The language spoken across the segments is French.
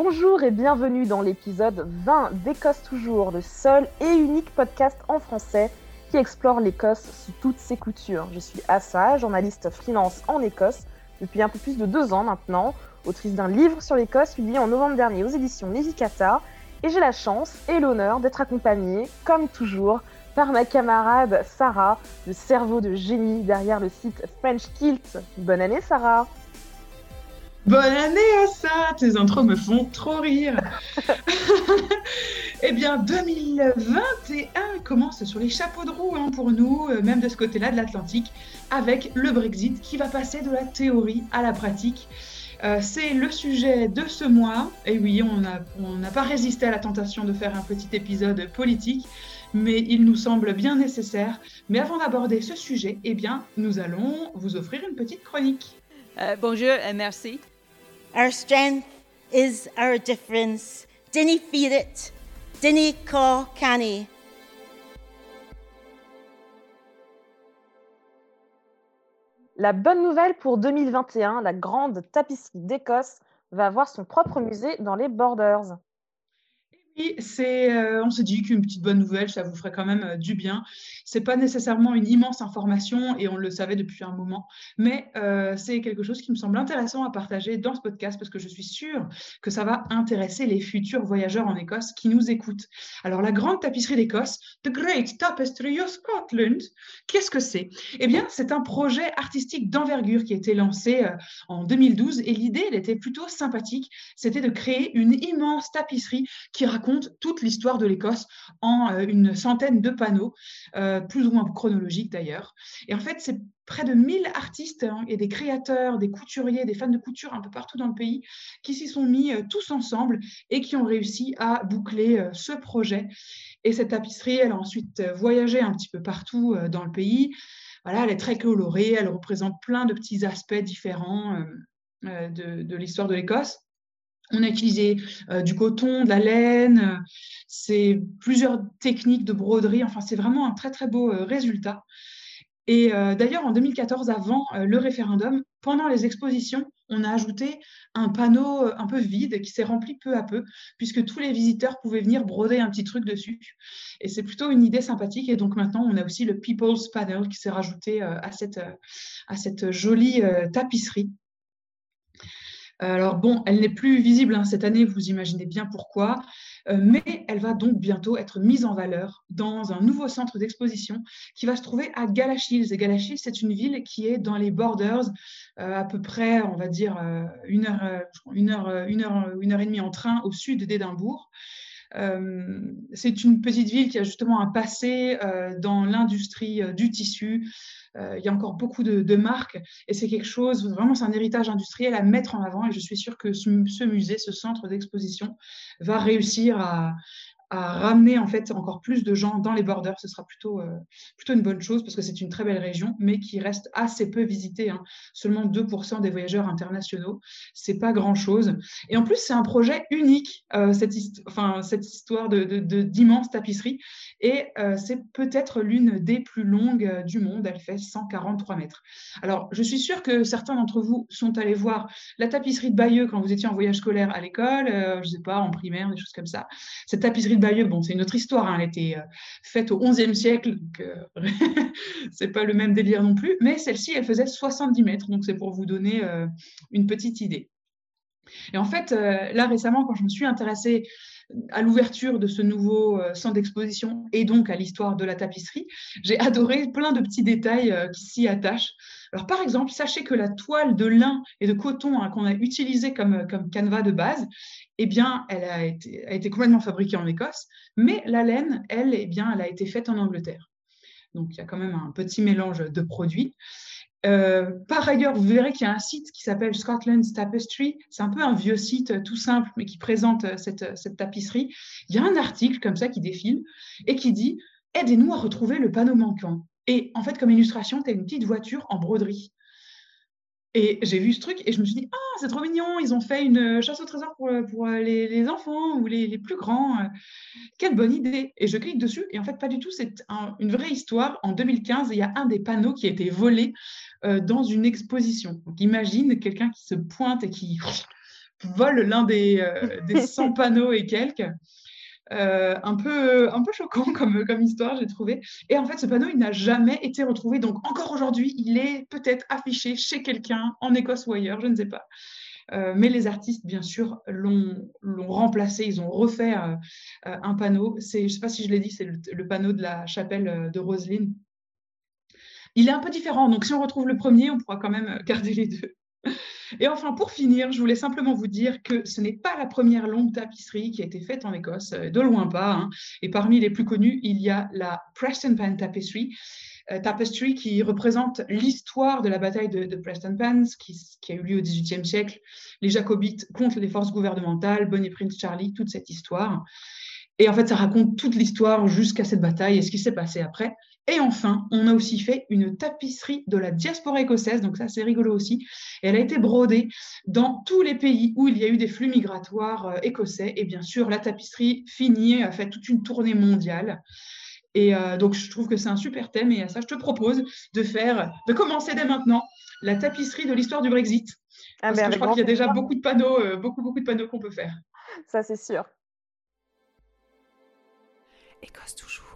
Bonjour et bienvenue dans l'épisode 20 d'Écosse Toujours, le seul et unique podcast en français qui explore l'Écosse sous toutes ses coutures. Je suis Assa, journaliste freelance en Écosse depuis un peu plus de deux ans maintenant, autrice d'un livre sur l'Écosse publié en novembre dernier aux éditions Nevicata, et j'ai la chance et l'honneur d'être accompagnée, comme toujours, par ma camarade Sarah, le cerveau de génie derrière le site French Kilt. Bonne année Sarah Bonne année à ça Tes intros me font trop rire Eh bien, 2021 commence sur les chapeaux de roue hein, pour nous, euh, même de ce côté-là de l'Atlantique, avec le Brexit qui va passer de la théorie à la pratique. Euh, c'est le sujet de ce mois. Et oui, on n'a pas résisté à la tentation de faire un petit épisode politique, mais il nous semble bien nécessaire. Mais avant d'aborder ce sujet, eh bien, nous allons vous offrir une petite chronique. Euh, bonjour et merci. Our strength is our difference. Dinny feed it. Dinny call canny. La bonne nouvelle pour 2021, la grande tapisserie d'Écosse va avoir son propre musée dans les Borders c'est, euh, on se dit qu'une petite bonne nouvelle, ça vous ferait quand même euh, du bien. C'est pas nécessairement une immense information et on le savait depuis un moment, mais euh, c'est quelque chose qui me semble intéressant à partager dans ce podcast parce que je suis sûre que ça va intéresser les futurs voyageurs en Écosse qui nous écoutent. Alors la grande tapisserie d'Écosse, The Great Tapestry of Scotland, qu'est-ce que c'est? Eh bien, c'est un projet artistique d'envergure qui a été lancé en 2012 et l'idée, elle était plutôt sympathique. C'était de créer une immense tapisserie qui raconte toute l'histoire de l'Écosse en euh, une centaine de panneaux, euh, plus ou moins chronologiques d'ailleurs. Et en fait, c'est près de 1000 artistes hein, et des créateurs, des couturiers, des fans de couture un peu partout dans le pays qui s'y sont mis euh, tous ensemble et qui ont réussi à boucler ce projet. Et cette tapisserie, elle a ensuite voyagé un petit peu partout dans le pays. Voilà, elle est très colorée, elle représente plein de petits aspects différents de l'histoire de l'Écosse. On a utilisé euh, du coton, de la laine, euh, c'est plusieurs techniques de broderie. Enfin, c'est vraiment un très très beau euh, résultat. Et d'ailleurs, en 2014, avant le référendum, pendant les expositions, on a ajouté un panneau un peu vide qui s'est rempli peu à peu, puisque tous les visiteurs pouvaient venir broder un petit truc dessus. Et c'est plutôt une idée sympathique. Et donc maintenant, on a aussi le People's Panel qui s'est rajouté à cette jolie tapisserie. Alors bon, elle n'est plus visible hein, cette année, vous imaginez bien pourquoi, euh, mais elle va donc bientôt être mise en valeur dans un nouveau centre d'exposition qui va se trouver à Galachils. Et c'est une ville qui est dans les borders, euh, à peu près, on va dire, euh, une, heure, une, heure, une, heure, une heure et demie en train au sud d'Édimbourg. C'est une petite ville qui a justement un passé dans l'industrie du tissu, euh, il y a encore beaucoup de, marques et c'est quelque chose, vraiment, c'est un héritage industriel à mettre en avant et je suis sûre que ce musée, ce centre d'exposition va réussir à, à ramener en fait encore plus de gens dans les borders. Ce sera plutôt, euh, plutôt une bonne chose parce que c'est une très belle région, mais qui reste assez peu visitée. Hein. Seulement 2% des voyageurs internationaux. C'est pas grand-chose. Et en plus, c'est un projet unique, euh, cette, histoire de, d'immense tapisserie. Et euh, c'est peut-être l'une des plus longues du monde. Elle fait 143 mètres. Alors, je suis sûre que certains d'entre vous sont allés voir la tapisserie de Bayeux quand vous étiez en voyage scolaire à l'école, je sais pas, en primaire, des choses comme ça. Cette tapisserie C'est une autre histoire. Hein, elle été euh, faite au XIe siècle, donc euh, c'est pas le même délire non plus. Mais celle-ci, elle faisait 70 mètres, donc c'est pour vous donner euh, une petite idée. Et en fait, là récemment, quand je me suis intéressée à l'ouverture de ce nouveau centre d'exposition et donc à l'histoire de la tapisserie, j'ai adoré plein de petits détails qui s'y attachent. Alors, par exemple, sachez que la toile de lin et de coton hein, qu'on a utilisée comme, comme canevas de base, eh bien, elle a été, a été, complètement fabriquée en Écosse, mais la laine, elle, eh bien, elle a été faite en Angleterre. Donc, il y a quand même un petit mélange de produits. Euh, par ailleurs, vous verrez qu'il y a un site qui s'appelle Scotland's Tapestry. C'est un peu un vieux site tout simple, mais qui présente cette, cette tapisserie. Il y a un article comme ça qui défile et qui dit Aidez-nous à retrouver le panneau manquant. Et en fait, comme illustration, tu as une petite voiture en broderie. Et j'ai vu ce truc et je me suis dit, ah, c'est trop mignon, ils ont fait une chasse au trésor pour, pour les, enfants ou les, plus grands. Quelle bonne idée. Et je clique dessus et en fait, pas du tout, c'est une vraie histoire. En 2015, il y a un des panneaux qui a été volé euh, dans une exposition. Donc imagine quelqu'un qui se pointe et qui vole l'un des, des 100 panneaux et quelques. Un, peu, un peu choquant comme, comme histoire, j'ai trouvé. Et en fait, ce panneau, il n'a jamais été retrouvé. Donc, encore aujourd'hui, il est peut-être affiché chez quelqu'un en Écosse ou ailleurs, je ne sais pas. Euh, mais les artistes, bien sûr, l'ont remplacé. Ils ont refait euh, euh, un panneau. Je ne sais pas si je l'ai dit, c'est le, panneau de la chapelle de Roselyne. Il est un peu différent. Donc, si on retrouve le premier, on pourra quand même garder les deux. Et enfin, pour finir, je voulais simplement vous dire que ce n'est pas la première longue tapisserie qui a été faite en Écosse, de loin pas. Hein. Et parmi les plus connues, il y a la Preston Pan Tapestry, euh, tapestry qui représente l'histoire de la bataille de, Preston Pans qui, a eu lieu au XVIIIe siècle, les Jacobites contre les forces gouvernementales, Bonnie Prince Charlie, toute cette histoire. Et en fait, ça raconte toute l'histoire jusqu'à cette bataille et ce qui s'est passé après. Et enfin, on a aussi fait une tapisserie de la diaspora écossaise, donc ça c'est rigolo aussi. elle a été brodée dans tous les pays où il y a eu des flux migratoires euh, écossais. Et bien sûr, la tapisserie finie a fait toute une tournée mondiale. Et euh, donc, je trouve que c'est un super thème. Et à ça, je te propose de faire, de commencer dès maintenant la tapisserie de l'histoire du Brexit. Ah, parce que je crois qu'il y a déjà beaucoup de panneaux, euh, beaucoup, beaucoup de panneaux qu'on peut faire. Ça, c'est sûr. Écosse toujours.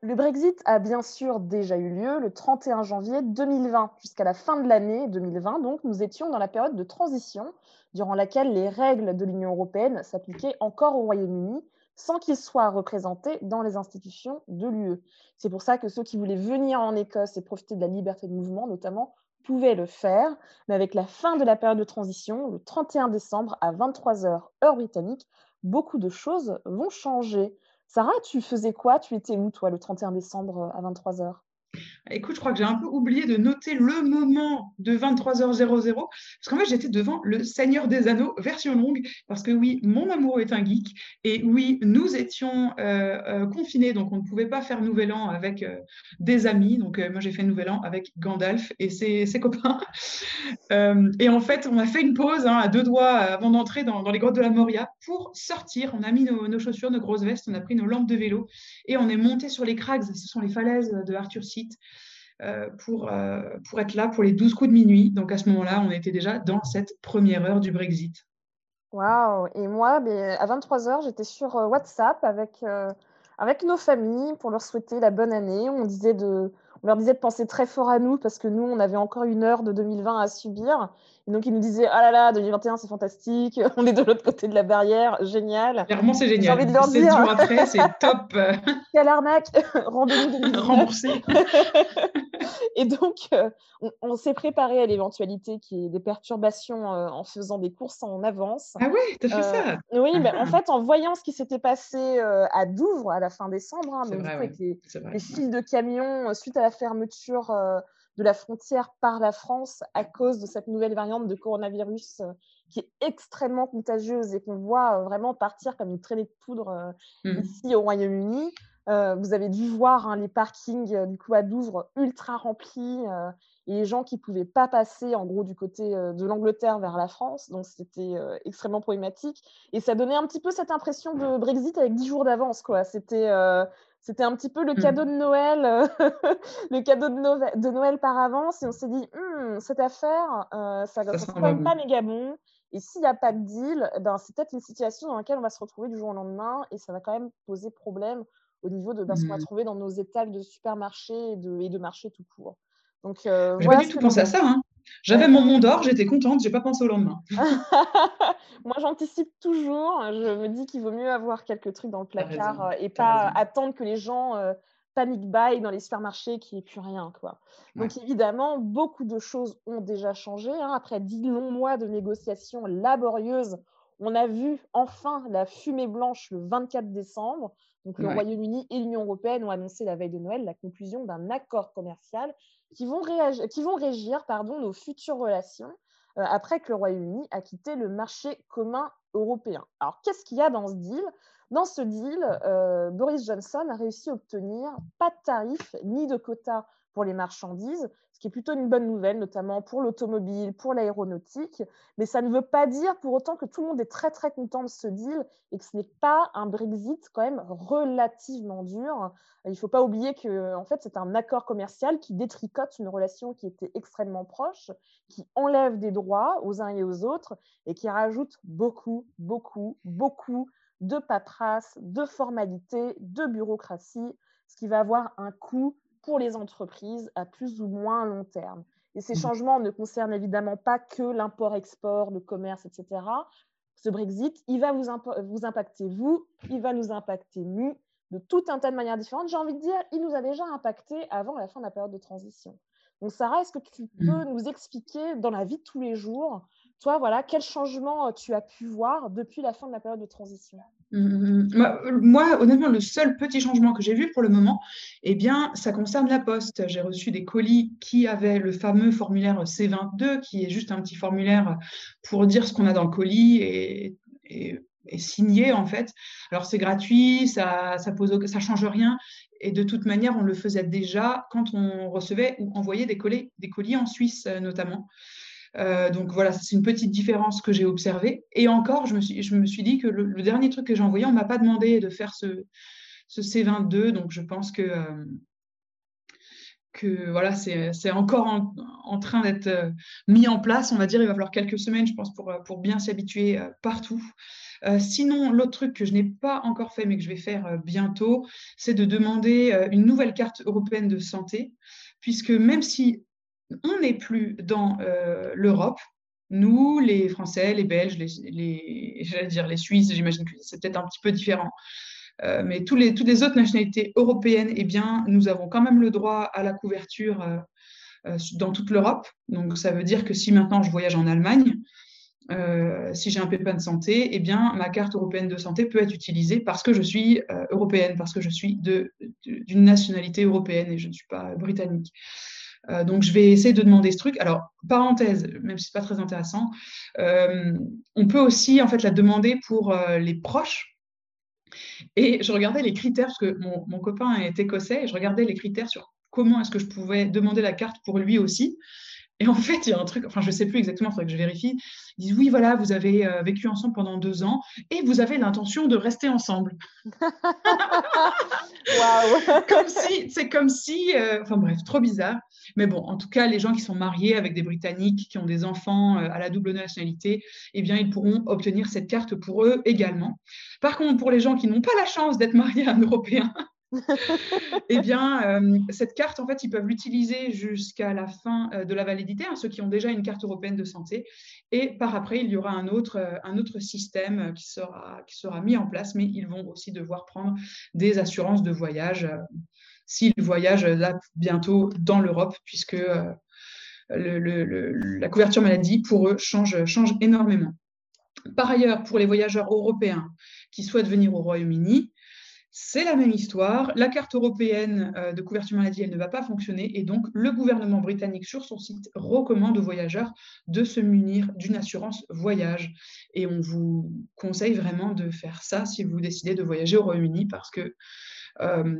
Le Brexit a bien sûr déjà eu lieu le 31 janvier 2020. Jusqu'à la fin de l'année 2020, donc, nous étions dans la période de transition durant laquelle les règles de l'Union européenne s'appliquaient encore au Royaume-Uni sans qu'ils soient représentés dans les institutions de l'UE. C'est pour ça que ceux qui voulaient venir en Écosse et profiter de la liberté de mouvement, notamment, pouvaient le faire. Mais avec la fin de la période de transition, le 31 décembre à 23h heure britannique, beaucoup de choses vont changer. Sarah, tu faisais quoi? Tu étais où, toi, le 31 décembre à 23h Écoute, je crois que j'ai un peu oublié de noter le moment de 23h00, parce qu'en fait, j'étais devant le Seigneur des Anneaux, version longue, parce que oui, mon amoureux est un geek, et oui, nous étions euh, euh, confinés, donc on ne pouvait pas faire Nouvel An avec euh, des amis. Donc moi, j'ai fait Nouvel An avec Gandalf et ses, copains. et en fait, on a fait une pause hein, à deux doigts avant d'entrer dans, les grottes de la Moria pour sortir. On a mis nos, nos, chaussures, nos grosses vestes, on a pris nos lampes de vélo, et on est monté sur les crags, ce sont les falaises de Arthur Seat. Euh, pour, euh, pour être là pour les 12 coups de minuit. Donc à ce moment-là, on était déjà dans cette première heure du Brexit. Waouh Et moi, mais à 23h, j'étais sur euh, WhatsApp avec, avec nos familles pour leur souhaiter la bonne année. On, disait de, on leur disait de penser très fort à nous parce que nous, on avait encore une heure de 2020 à subir. Donc, ils nous disaient Ah là là, 2021, c'est fantastique, on est de l'autre côté de la barrière, génial. Clairement, c'est génial. J'ai envie de leur dire. jours après, c'est top. Quelle arnaque Rendez-vous Remboursé. Et donc, euh, on, s'est préparé à l'éventualité qu'il y ait des perturbations euh, en faisant des courses en avance. Ah oui, t'as fait ça euh, Oui, mais en fait, en voyant ce qui s'était passé à Douvres à la fin décembre, hein, avec les, les, fils de camions suite à la fermeture de la frontière par la France à cause de cette nouvelle variante de coronavirus qui est extrêmement contagieuse et qu'on voit vraiment partir comme une traînée de poudre mmh. ici au Royaume-Uni. Euh, vous avez dû voir hein, les parkings euh, du coup à Douvres ultra remplis euh, et les gens qui ne pouvaient pas passer en gros du côté de l'Angleterre vers la France. Donc c'était extrêmement problématique. Et ça donnait un petit peu cette impression de Brexit avec dix jours d'avance. C'était c'était un petit peu le mmh. cadeau de Noël, le cadeau de, Noël par avance. Et on s'est dit, «Hum, cette affaire, ça ne sera quand même pas méga bon. Et s'il n'y a pas de deal, eh ben, c'est peut-être une situation dans laquelle on va se retrouver du jour au lendemain et ça va quand même poser problème au niveau de ce qu'on va mmh. trouver dans nos étals de supermarchés et de, et de marchés tout court. Donc, euh, j'ai pas du tout pensé à ça. Hein. J'avais mon monde d'or, j'étais contente, j'ai pas pensé au lendemain. Moi, j'anticipe toujours. Je me dis qu'il vaut mieux avoir quelques trucs dans le placard euh, et pas attendre que les gens euh, panic buy dans les supermarchés qui n'y ait plus rien. Quoi. Donc, évidemment, beaucoup de choses ont déjà changé. Hein. Après dix longs mois de négociations laborieuses, on a vu enfin la fumée blanche le 24 décembre. Donc, le Royaume-Uni et l'Union européenne ont annoncé la veille de Noël la conclusion d'un accord commercial qui vont, qui vont régir pardon, nos futures relations euh, après que le Royaume-Uni a quitté le marché commun européen. Alors, qu'est-ce qu'il y a dans ce deal? Dans ce deal, Boris Johnson a réussi à obtenir pas de tarifs ni de quotas pour les marchandises, ce qui est plutôt une bonne nouvelle, notamment pour l'automobile, pour l'aéronautique. Mais ça ne veut pas dire pour autant que tout le monde est très très content de ce deal et que ce n'est pas un Brexit quand même relativement dur. Il ne faut pas oublier que en fait, c'est un accord commercial qui détricote une relation qui était extrêmement proche, qui enlève des droits aux uns et aux autres et qui rajoute beaucoup, beaucoup, beaucoup de paperasse, de formalités, de bureaucratie, ce qui va avoir un coût pour les entreprises à plus ou moins long terme. Et ces mmh. changements ne concernent évidemment pas que l'import-export, le commerce, etc. Ce Brexit, il va vous, vous impacter vous, il va nous impacter nous, de tout un tas de manières différentes. J'ai envie de dire, il nous a déjà impacté avant la fin de la période de transition. Donc, Sarah, est-ce que tu mmh. peux nous expliquer dans la vie de tous les jours, toi, voilà, quel changement tu as pu voir depuis la fin de la période de transition? Mmh, moi, honnêtement, le seul petit changement que j'ai vu pour le moment, eh bien, ça concerne la poste. J'ai reçu des colis qui avaient le fameux formulaire C22, qui est juste un petit formulaire pour dire ce qu'on a dans le colis et, signé, en fait. Alors, c'est gratuit, ça ça pose change rien et de toute manière, on le faisait déjà quand on recevait ou envoyait des colis, des colis en Suisse, notamment. Euh, donc voilà, c'est une petite différence que j'ai observée. Et encore, je me suis, je me suis dit que le, dernier truc que j'ai envoyé, on ne m'a pas demandé de faire ce, ce, C22. Donc je pense que, euh, que voilà, c'est encore en, train d'être euh, mis en place. On va dire, il va falloir quelques semaines, je pense, pour, pour bien s'y habituer partout. sinon, l'autre truc que je n'ai pas encore fait, mais que je vais faire bientôt, c'est de demander une nouvelle carte européenne de santé, puisque même si on n'est plus dans euh, l'Europe. Nous, les Français, les Belges, les, j'allais dire les Suisses, j'imagine que c'est peut-être un petit peu différent. Euh, mais tous les, toutes les autres nationalités européennes, eh bien, nous avons quand même le droit à la couverture euh, dans toute l'Europe. Donc, ça veut dire que si maintenant je voyage en Allemagne, si j'ai un pépin de santé, eh bien, ma carte européenne de santé peut être utilisée parce que je suis européenne, parce que je suis d'une nationalité européenne et je ne suis pas britannique. Euh, donc, je vais essayer de demander ce truc. Alors, parenthèse, même si ce n'est pas très intéressant, euh, on peut aussi en fait la demander pour euh, les proches. Et je regardais les critères, parce que mon, copain est écossais, et je regardais les critères sur comment est-ce que je pouvais demander la carte pour lui aussi. Et en fait, il y a un truc, enfin, je ne sais plus exactement, il faudrait que je vérifie. Ils disent oui, voilà, vous avez euh, vécu ensemble pendant deux ans et vous avez l'intention de rester ensemble. Waouh Comme si, c'est comme si, euh, enfin bref, trop bizarre. Mais bon, en tout cas, les gens qui sont mariés avec des Britanniques, qui ont des enfants euh, à la double nationalité, eh bien, ils pourront obtenir cette carte pour eux également. Par contre, pour les gens qui n'ont pas la chance d'être mariés à un Européen, eh bien, euh, cette carte, en fait, ils peuvent l'utiliser jusqu'à la fin euh, de la validité, hein, ceux qui ont déjà une carte européenne de santé. Et par après, il y aura un autre, euh, système qui sera, mis en place, mais ils vont aussi devoir prendre des assurances de voyage s'ils voyagent bientôt dans l'Europe, puisque la couverture maladie, pour eux, change, change énormément. Par ailleurs, pour les voyageurs européens qui souhaitent venir au Royaume-Uni, c'est la même histoire. La carte européenne euh, de couverture maladie, elle ne va pas fonctionner. Et donc, le gouvernement britannique, sur son site, recommande aux voyageurs de se munir d'une assurance voyage. Et on vous conseille vraiment de faire ça si vous décidez de voyager au Royaume-Uni parce que euh,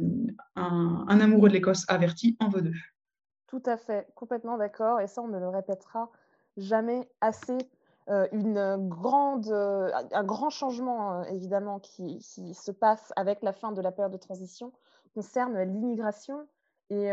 un, amoureux de l'Écosse averti en veut deux. Tout à fait, complètement d'accord. Et ça, on ne le répétera jamais assez une grande, euh, un grand changement, euh, évidemment, qui, se passe avec la fin de la période de transition concerne l'immigration. Et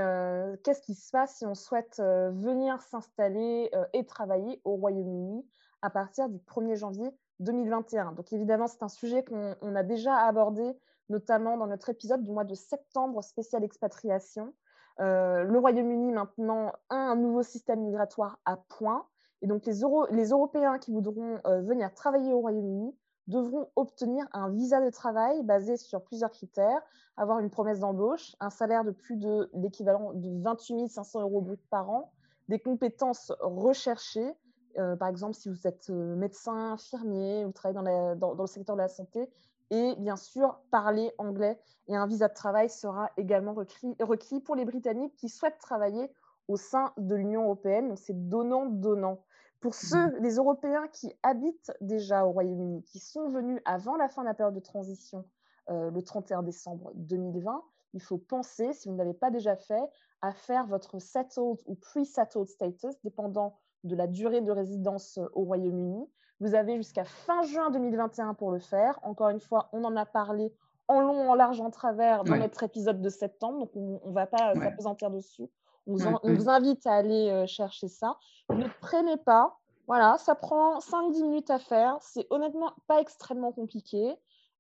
qu'est-ce qui se passe si on souhaite venir s'installer et travailler au Royaume-Uni à partir du 1er janvier 2021 Donc évidemment, c'est un sujet qu'on a déjà abordé, notamment dans notre épisode du mois de septembre spécial expatriation. le Royaume-Uni maintenant a un nouveau système migratoire à point et donc, les, Européens qui voudront euh, venir travailler au Royaume-Uni devront obtenir un visa de travail basé sur plusieurs critères, avoir une promesse d'embauche, un salaire de plus de l'équivalent de 28 500 euros brut par an, des compétences recherchées, euh, par exemple si vous êtes euh, médecin, infirmier, vous travaillez dans, dans, le secteur de la santé, et bien sûr parler anglais. Et un visa de travail sera également requis, requis pour les Britanniques qui souhaitent travailler au sein de l'Union européenne. Donc c'est donnant-donnant. Pour mmh. ceux, les Européens qui habitent déjà au Royaume-Uni, qui sont venus avant la fin de la période de transition, le 31 décembre 2020, il faut penser, si vous ne l'avez pas déjà fait, à faire votre settled ou pre-settled status, dépendant de la durée de résidence au Royaume-Uni. Vous avez jusqu'à fin juin 2021 pour le faire. Encore une fois, on en a parlé en long, en large, en travers dans notre épisode de septembre, donc on ne va pas s'apesantir dessus. On vous, invite à aller euh, chercher ça. Ne prenez pas. Voilà, ça prend 5-10 minutes à faire. C'est honnêtement pas extrêmement compliqué.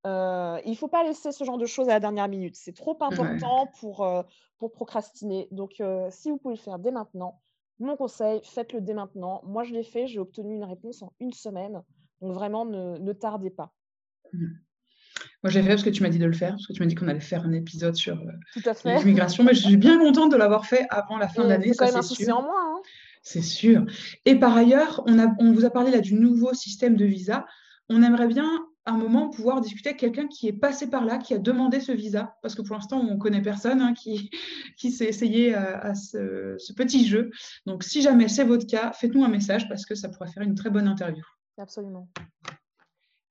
Euh, il ne faut pas laisser ce genre de choses à la dernière minute. C'est trop important pour, euh, pour procrastiner. Donc, si vous pouvez le faire dès maintenant, mon conseil, faites-le dès maintenant. Moi, je l'ai fait. J'ai obtenu une réponse en une semaine. Donc, vraiment, ne, ne tardez pas. Moi, j'ai fait parce que tu m'as dit de le faire, parce que tu m'as dit qu'on allait faire un épisode sur euh, l'immigration. Mais je suis bien contente de l'avoir fait avant la fin de l'année. C'est quand même un souci en moins. Hein. C'est sûr. Et par ailleurs, on, a, on vous a parlé là du nouveau système de visa. On aimerait bien un moment pouvoir discuter avec quelqu'un qui est passé par là, qui a demandé ce visa, parce que pour l'instant, on ne connaît personne hein, qui, qui s'est essayé à, ce, ce, petit jeu. Donc, si jamais c'est votre cas, faites-nous un message parce que ça pourrait faire une très bonne interview. Absolument.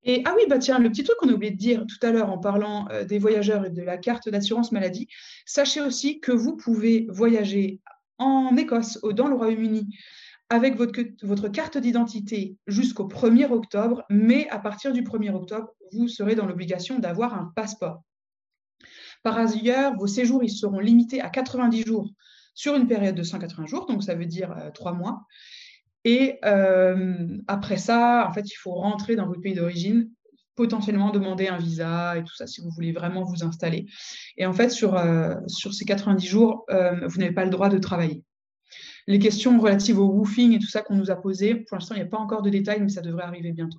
Et ah oui, bah tiens, le petit truc qu'on a oublié de dire tout à l'heure en parlant euh, des voyageurs et de la carte d'assurance maladie, sachez aussi que vous pouvez voyager en Écosse ou dans le Royaume-Uni avec votre, carte d'identité jusqu'au 1er octobre, mais à partir du 1er octobre, vous serez dans l'obligation d'avoir un passeport. Par ailleurs, vos séjours ils seront limités à 90 jours sur une période de 180 jours, donc ça veut dire euh, trois mois. Et euh, après ça, en fait, il faut rentrer dans votre pays d'origine, potentiellement demander un visa et tout ça si vous voulez vraiment vous installer. Et en fait, sur, euh, sur ces 90 jours, euh, vous n'avez pas le droit de travailler. Les questions relatives au woofing et tout ça qu'on nous a posées, pour l'instant, il n'y a pas encore de détails, mais ça devrait arriver bientôt.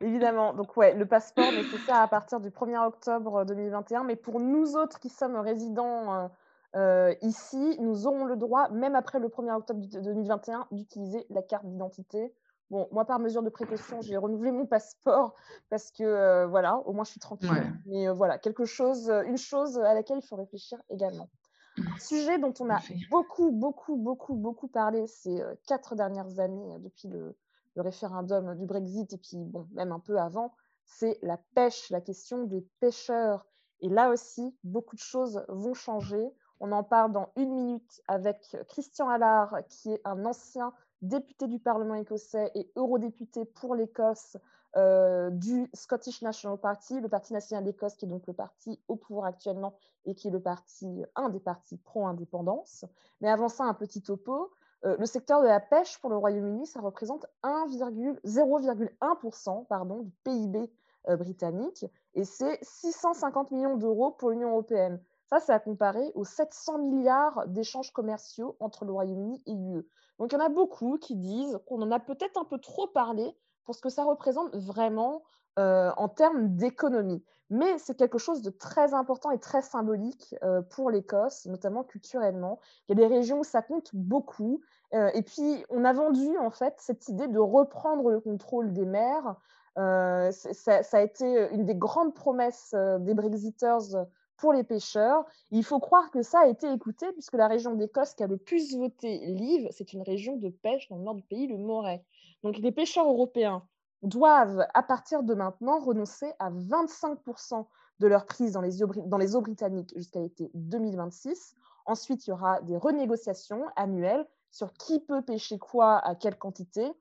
Évidemment. Donc, ouais, le passeport nécessaire à partir du 1er octobre 2021. Mais pour nous autres qui sommes résidents euh, ici, nous aurons le droit, même après le 1er octobre 2021, d'utiliser la carte d'identité. Bon, moi, par mesure de précaution, j'ai renouvelé mon passeport parce que, euh, voilà, au moins, je suis tranquille. Mais euh, voilà, quelque chose, une chose à laquelle il faut réfléchir également. Un sujet dont on a beaucoup, beaucoup, beaucoup, beaucoup parlé ces quatre dernières années depuis le, le, référendum du Brexit et puis, bon, même un peu avant, c'est la pêche, la question des pêcheurs. Et là aussi, beaucoup de choses vont changer. On en parle dans une minute avec Christian Allard, qui est un ancien député du Parlement écossais et eurodéputé pour l'Écosse euh, du Scottish National Party, le Parti national d'Écosse, qui est donc le parti au pouvoir actuellement et qui est le parti, un des partis pro-indépendance. Mais avant ça, un petit topo. Euh, le secteur de la pêche pour le Royaume-Uni, ça représente 0,1% du PIB euh, britannique et c'est 650 millions d'euros pour l'Union européenne. Ça, c'est à comparer aux 700 milliards d'échanges commerciaux entre le Royaume-Uni et l'UE. Donc, il y en a beaucoup qui disent qu'on en a peut-être un peu trop parlé pour ce que ça représente vraiment euh, en termes d'économie. Mais c'est quelque chose de très important et très symbolique euh, pour l'Écosse, notamment culturellement. Il y a des régions où ça compte beaucoup. Euh, et puis, on a vendu en fait cette idée de reprendre le contrôle des mers. Ça, ça, a été une des grandes promesses des Brexiters pour les pêcheurs. Il faut croire que ça a été écouté puisque la région d'Écosse qui a le plus voté Live, c'est une région de pêche dans le nord du pays, le Moray. Donc les pêcheurs européens doivent, à partir de maintenant, renoncer à 25% de leur prise dans les, eaux, dans les eaux britanniques jusqu'à l'été 2026. Ensuite, il y aura des renégociations annuelles sur qui peut pêcher quoi, à quelle quantité,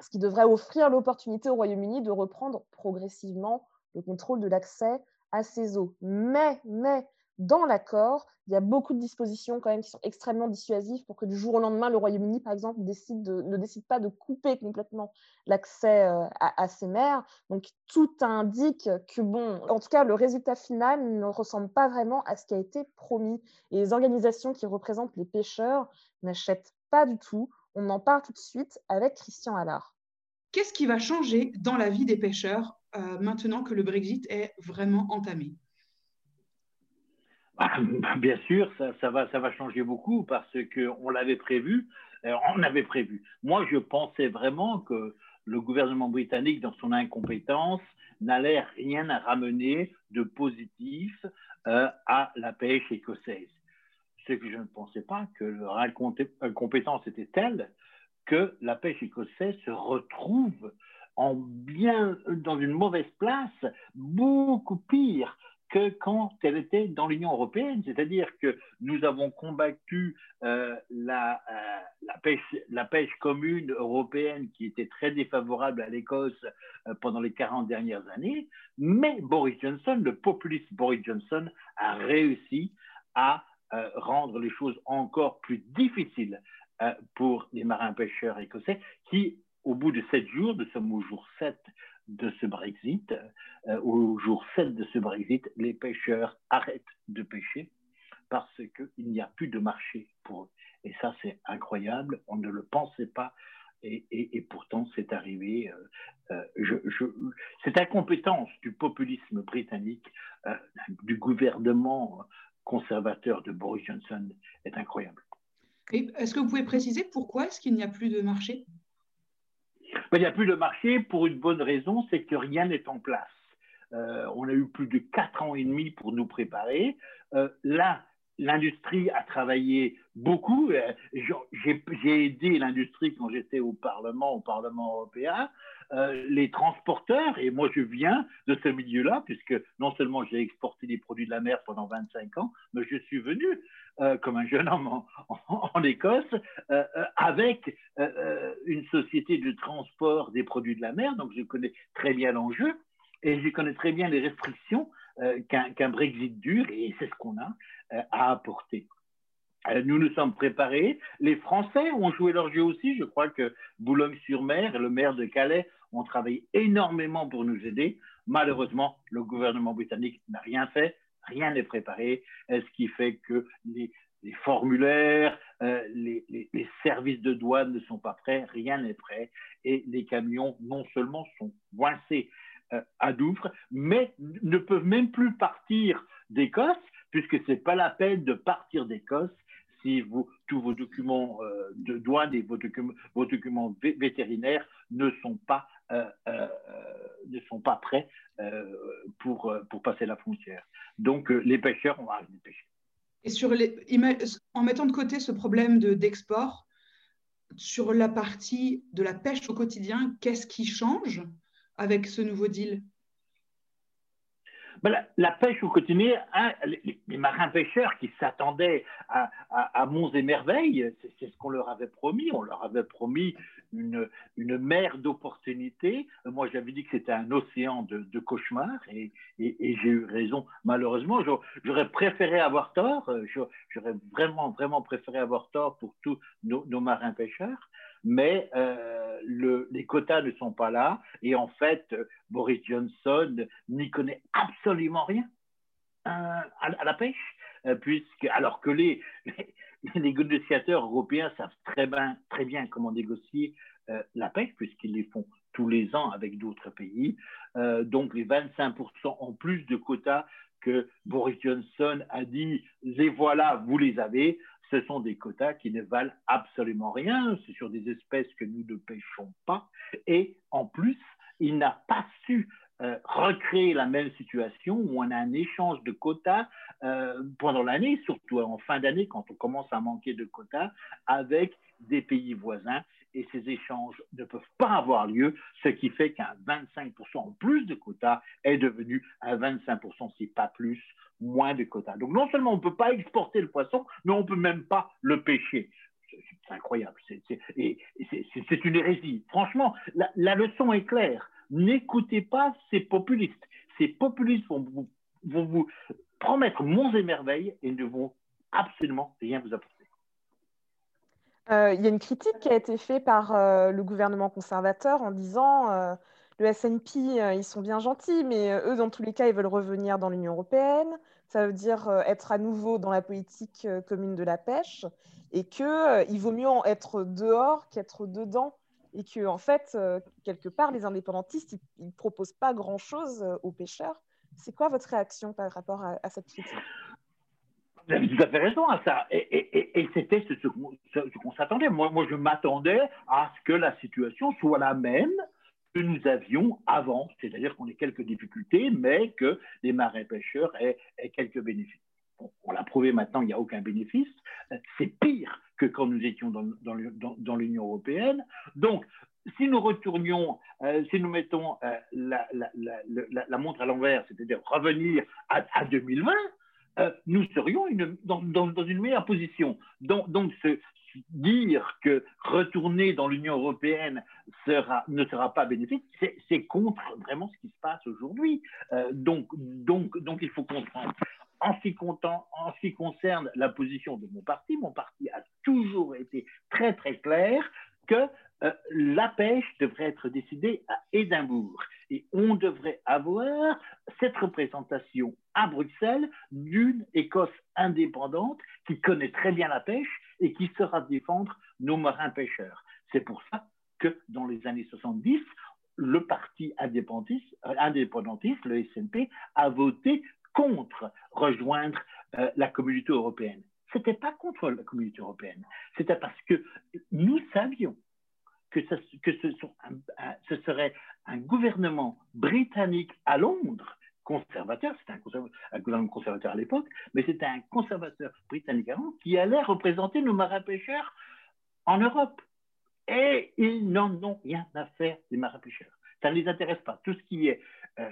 ce qui devrait offrir l'opportunité au Royaume-Uni de reprendre progressivement le contrôle de l'accès à ces eaux. Mais, mais, dans l'accord, il y a beaucoup de dispositions quand même qui sont extrêmement dissuasives pour que du jour au lendemain, le Royaume-Uni, par exemple, décide ne décide pas de couper complètement l'accès euh, à, ces mers. Donc, tout indique que, bon, en tout cas, le résultat final ne ressemble pas vraiment à ce qui a été promis. Et les organisations qui représentent les pêcheurs n'achètent pas du tout. On en parle tout de suite avec Christian Allard. Qu'est-ce qui va changer dans la vie des pêcheurs euh, maintenant que le Brexit est vraiment entamé bah, Bien sûr, ça, va, ça va changer beaucoup parce qu'on l'avait prévu. Euh, on avait prévu. Moi, je pensais vraiment que le gouvernement britannique, dans son incompétence, n'allait rien ramener de positif euh, à la pêche écossaise. Ce que je ne pensais pas que leur incompétence était telle que la pêche écossaise se retrouve en bien, dans une mauvaise place, beaucoup pire que quand elle était dans l'Union européenne, c'est-à-dire que nous avons combattu euh, la, euh, la, pêche, commune européenne qui était très défavorable à l'Écosse euh, pendant les 40 dernières années, mais Boris Johnson, le populiste Boris Johnson, a réussi à rendre les choses encore plus difficiles pour les marins pêcheurs écossais qui, au bout de sept jours, nous sommes au jour 7 de ce Brexit, euh, au jour 7 de ce Brexit, les pêcheurs arrêtent de pêcher parce qu'il n'y a plus de marché pour eux. Et ça, c'est incroyable, on ne le pensait pas. Et, pourtant, c'est arrivé. Euh, euh, cette incompétence du populisme britannique, du gouvernement conservateur de Boris Johnson est incroyable. Est-ce que vous pouvez préciser pourquoi est-ce qu'il n'y a plus de marché? Il n'y a plus de marché pour une bonne raison, c'est que rien n'est en place. Euh, on a eu plus de quatre ans et demi pour nous préparer. Euh, là, l'industrie a travaillé beaucoup. Euh, j'ai aidé l'industrie quand j'étais au Parlement, au Parlement européen. les transporteurs, et moi je viens de ce milieu-là, puisque non seulement j'ai exporté des produits de la mer pendant 25 ans, mais je suis venu euh, comme un jeune homme en, Écosse, euh, euh, avec une société de transport des produits de la mer. Donc, je connais très bien l'enjeu et je connais très bien les restrictions qu'un Brexit dur, et c'est ce qu'on a à apporter. Nous nous sommes préparés. Les Français ont joué leur jeu aussi. Je crois que Boulogne-sur-Mer et le maire de Calais ont travaillé énormément pour nous aider. Malheureusement, le gouvernement britannique n'a rien fait rien n'est préparé, ce qui fait que les, formulaires, euh, les, services de douane ne sont pas prêts, rien n'est prêt, et les camions non seulement sont coincés euh, à Douvres, mais ne peuvent même plus partir d'Écosse, puisque ce n'est pas la peine de partir d'Écosse si tous vos documents euh, de douane et vos documents, vétérinaires ne sont pas, ne sont pas prêts pour, pour passer la frontière. Donc, euh, les pêcheurs ont arrêté de pêcher. Et sur les, en mettant de côté ce problème d'export, sur la partie de la pêche au quotidien, qu'est-ce qui change avec ce nouveau deal? Ben, la, pêche au quotidien, hein, les, marins pêcheurs qui s'attendaient à, monts et merveilles, c'est ce qu'on leur avait promis. On leur avait promis une, une mer d'opportunités. Moi, j'avais dit que c'était un océan de, cauchemars et, j'ai eu raison. Malheureusement, j'aurais préféré avoir tort. J'aurais vraiment, vraiment préféré avoir tort pour tous nos marins pêcheurs mais euh, les quotas ne sont pas là. Et en fait, Boris Johnson n'y connaît absolument rien euh, à, la pêche, euh, puisque, alors que les, négociateurs européens savent très bien, très bien comment négocier la pêche, puisqu'ils les font tous les ans avec d'autres pays. donc les 25% en plus de quotas que Boris Johnson a dit, et voilà, vous les avez, ce sont des quotas qui ne valent absolument rien. C'est sur des espèces que nous ne pêchons pas. Et en plus, il n'a pas su euh, recréer la même situation où on a un échange de quotas euh, pendant l'année, surtout en fin d'année quand on commence à manquer de quotas, avec des pays voisins. Et ces échanges ne peuvent pas avoir lieu, ce qui fait qu'un 25% en plus de quotas est devenu un 25%, si pas plus, moins de quotas. Donc non seulement on ne peut pas exporter le poisson, mais on ne peut même pas le pêcher. C'est incroyable. C'est une hérésie. Franchement, la, leçon est claire. N'écoutez pas ces populistes. Ces populistes vont vous, promettre monts et merveilles et ne vont absolument rien vous apporter. Euh, il y a une critique qui a été faite par euh, le gouvernement conservateur en disant euh, le SNP, ils sont bien gentils, mais eux, dans tous les cas, ils veulent revenir dans l'Union européenne. Ça veut dire être à nouveau dans la politique commune de la pêche et qu'il vaut mieux être dehors qu'être dedans. Et que, en fait, quelque part, les indépendantistes, ils ne proposent pas grand-chose aux pêcheurs. C'est quoi votre réaction par rapport à cette critique? Vous avez tout à fait raison à ça. Et, c'était ce, qu'on s'attendait. Moi, moi, je m'attendais à ce que la situation soit la même que nous avions avant. C'est-à-dire qu'on ait quelques difficultés, mais que les marins pêcheurs aient, quelques bénéfices. On l'a prouvé maintenant, il n'y a aucun bénéfice. C'est pire que quand nous étions dans, l'Union européenne. Donc, si nous retournions, euh, si nous mettons euh, la, montre à l'envers, c'est-à-dire revenir à, à 2020, euh, nous serions dans, une meilleure position. Donc, dire que retourner dans l'Union européenne ne sera pas bénéfique, c'est contre vraiment ce qui se passe aujourd'hui. Donc, donc, il faut comprendre. En ce, qui concerne la position de mon parti, mon parti a toujours été très très clair que euh, la pêche devrait être décidée à Édimbourg. Et on devrait avoir cette représentation à Bruxelles d'une Écosse indépendante qui connaît très bien la pêche et qui saura défendre nos marins pêcheurs. C'est pour ça que dans les années 70, le parti euh, indépendantiste le SNP, a voté contre rejoindre euh, la communauté européenne. Ce n'était pas contre la communauté européenne, c'était parce que nous savions que, ce, serait un gouvernement britannique à Londres, conservateur, c'était un, gouvernement conservateur à l'époque, mais c'était un conservateur britannique à Londres qui allait représenter nos marins pêcheurs en Europe. Et ils n'en ont rien à faire des marins pêcheurs. Ça ne les intéresse pas. Tout ce qui est euh,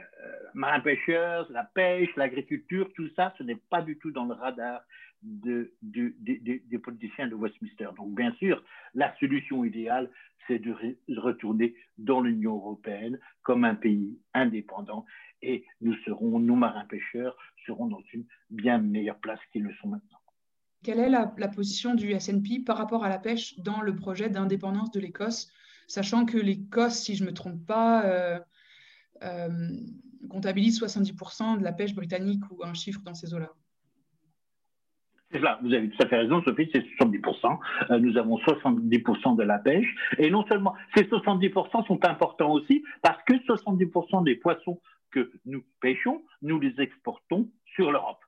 marins pêcheurs, la pêche, l'agriculture, tout ça, ce n'est pas du tout dans le radar de, des politiciens de Westminster. Donc, bien sûr, la solution idéale, c'est de, retourner dans l'Union européenne comme un pays indépendant et nous serons, nous marins-pêcheurs, serons dans une bien meilleure place qu'ils le sont maintenant. Quelle est la, position du SNP par rapport à la pêche dans le projet d'indépendance de l'Écosse, sachant que l'Écosse, si je ne me trompe pas, euh, comptabilise 70% de la pêche britannique ou un chiffre dans ces eaux-là là, vous avez tout à fait raison, Sophie, c'est 70%. Euh, nous avons 70% de la pêche. Et non seulement, ces 70% sont importants aussi parce que 70% des poissons que nous pêchons, nous les exportons sur l'Europe.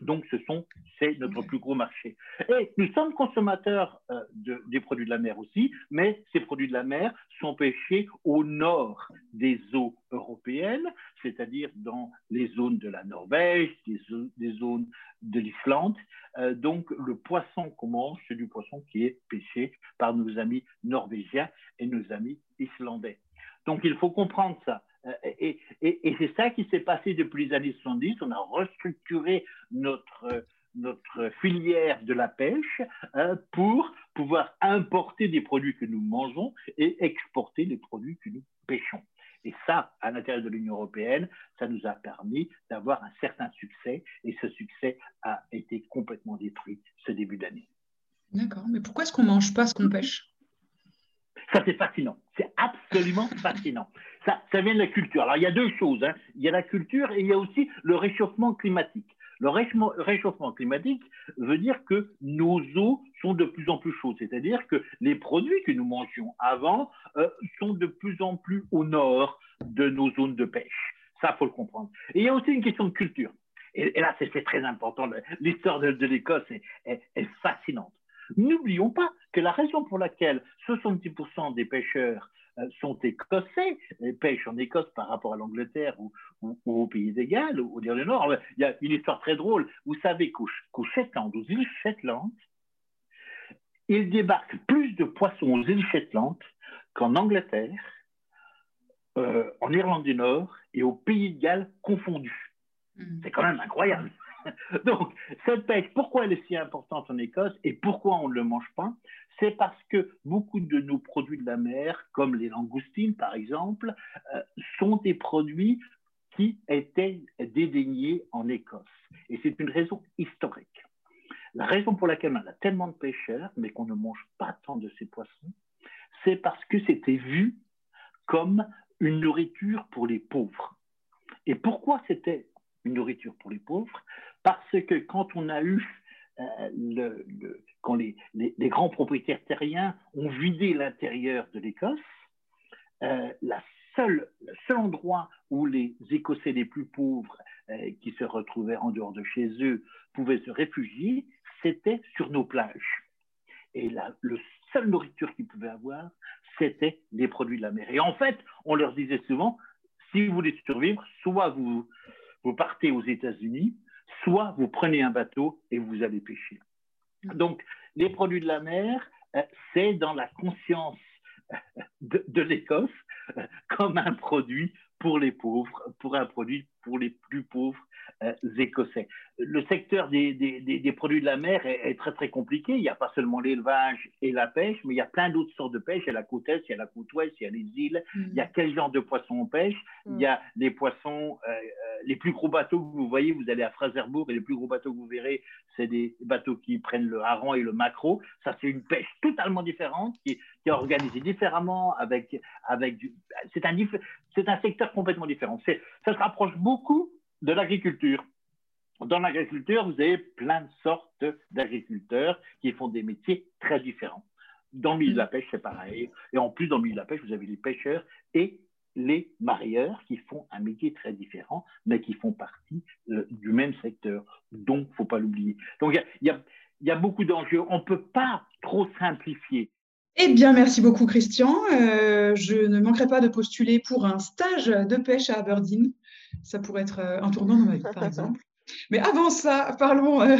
Donc, ce sont, c'est notre plus gros marché. Et nous sommes consommateurs euh, de, des produits de la mer aussi, mais ces produits de la mer sont pêchés au nord des eaux européennes, c'est-à-dire dans les zones de la Norvège, des, des zones de l'Islande. Euh, donc, le poisson qu'on mange, c'est du poisson qui est pêché par nos amis norvégiens et nos amis islandais. Donc, il faut comprendre ça. Euh, et, c'est ça qui s'est passé depuis les années 70. On a restructuré notre, filière de la pêche euh, pour pouvoir importer des produits que nous mangeons et exporter les produits que nous pêchons. Et ça, à l'intérieur de l'Union européenne, ça nous a permis d'avoir un certain succès. Et ce succès a été complètement détruit ce début d'année. D'accord. Mais pourquoi est-ce qu'on ne mange pas ce qu'on pêche? Ça, c'est fascinant. C'est absolument fascinant. Ça, ça vient de la culture. Alors, il y a deux choses. Hein. Il y a la culture et il y a aussi le réchauffement climatique. Le réchauffement climatique veut dire que nos eaux sont de plus en plus chaudes, c'est-à-dire que les produits que nous mangions avant euh, sont de plus en plus au nord de nos zones de pêche. Ça, faut le comprendre. Et il y a aussi une question de culture. Et, là, c'est très important. L'histoire de, l'Écosse est, est fascinante. N'oublions pas que la raison pour laquelle 70% des pêcheurs euh, sont écossais, et pêchent en Écosse par rapport à l'Angleterre ou, au pays Galles, ou au du Nord, il y a une histoire très drôle. Vous savez qu'au Shetland, aux îles Shetland, il débarque plus de poissons aux îles Shetland qu'en Angleterre, euh, en Irlande du Nord et au pays de Galles confondus. Hmm. C'est quand même incroyable. Donc, cette pêche, pourquoi elle est si importante en Écosse et pourquoi on ne le mange pas? C'est parce que beaucoup de nos produits de la mer, comme les langoustines par exemple, euh, sont des produits qui étaient dédaignés en Écosse. Et c'est une raison historique. La raison pour laquelle on a tellement de pêcheurs, mais qu'on ne mange pas tant de ces poissons, c'est parce que c'était vu comme une nourriture pour les pauvres. Et pourquoi c'était une nourriture pour les pauvres parce que quand on a eu euh, le, quand les, les, grands propriétaires terriens ont vidé l'intérieur de l'Écosse, euh, la seule, le seul endroit où les Écossais les plus pauvres euh, qui se retrouvaient en dehors de chez eux pouvaient se réfugier, c'était sur nos plages. Et la le seule nourriture qu'ils pouvaient avoir, c'était des produits de la mer. Et en fait, on leur disait souvent, si vous voulez survivre, soit vous, vous partez aux États-Unis, soit vous prenez un bateau et vous allez pêcher. Donc, les produits de la mer, euh, c'est dans la conscience de l'Écosse comme un produit pour les pauvres, pour un produit pour les plus pauvres euh, écossais. Le secteur des, des, produits de la mer est, très très compliqué. Il n'y a pas seulement l'élevage et la pêche, mais il y a plein d'autres sortes de pêche. Il y a la côte est, il y a la côte ouest, il y a les îles. Mm. Il y a quel genre de poissons on pêche? Il y a les poissons, euh, euh, les plus gros bateaux que vous voyez, vous allez à Fraserbourg et les plus gros bateaux que vous verrez, c'est des bateaux qui prennent le hareng et le maquereau. Ça, c'est une pêche totalement différente qui, qui est organisée différemment avec, avec du... C'est un, c'est un secteur complètement différent. Ça se rapproche beaucoup de l'agriculture. Dans l'agriculture, vous avez plein de sortes d'agriculteurs qui font des métiers très différents. Dans le milieu de la pêche, c'est pareil. Et en plus, dans le milieu de la pêche, vous avez les pêcheurs et les marieurs qui font un métier très différent, mais qui font partie euh, du même secteur. Donc, faut pas l'oublier. Donc, il y, a, beaucoup d'enjeux. On ne peut pas trop simplifier. Eh bien, merci beaucoup, Christian. Euh, je ne manquerai pas de postuler pour un stage de pêche à Aberdeen. Ça pourrait être euh, un tournant dans ma vie, par exemple. Mais avant ça, parlons euh,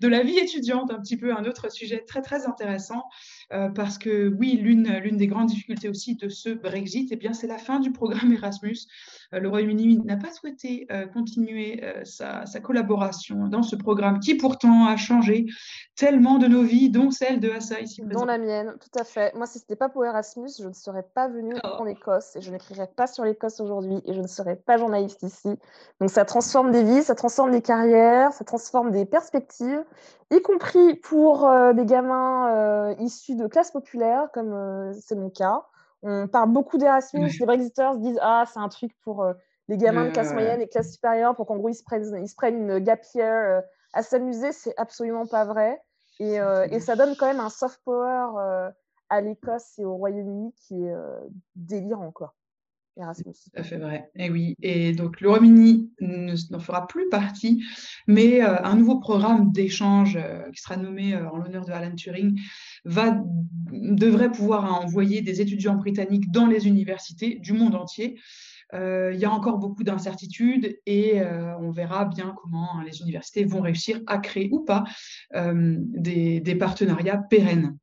de la vie étudiante, un petit peu un autre sujet très très intéressant. Euh, parce que oui, l'une des grandes difficultés aussi de ce Brexit, eh bien, c'est la fin du programme Erasmus. Euh, le Royaume-Uni n'a pas souhaité euh, continuer sa, collaboration dans ce programme qui pourtant a changé tellement de nos vies, dont celle de Assa ici Dans la mienne, tout à fait. Moi, si ce n'était pas pour Erasmus, je ne serais pas venue oh. en Écosse et je n'écrirais pas sur l'Écosse aujourd'hui et je ne serais pas journaliste ici. Donc ça transforme des vies, ça transforme des carrières, ça transforme des perspectives y compris pour euh, des gamins euh, issus de classes populaires, comme euh, c'est mon cas. On parle beaucoup d'Erasmus, les Brexiters disent Ah, c'est un truc pour les gamins de classe moyenne et classe supérieure, pour qu'en gros ils se prennent, ils se prennent une gap year à s'amuser. C'est absolument pas vrai. Et, et, ça donne quand même un soft power à l'Écosse et au Royaume-Uni qui est délirant. Quoi. Erasmus. Tout à fait vrai. Et eh oui. Et donc le Royaume-Uni n'en fera plus partie, mais euh, un nouveau programme d'échange euh, qui sera nommé euh, en l'honneur de Alan Turing va, devrait pouvoir envoyer des étudiants britanniques dans les universités du monde entier. il y a encore beaucoup d'incertitudes et on verra bien comment les universités vont réussir à créer ou pas des partenariats pérennes.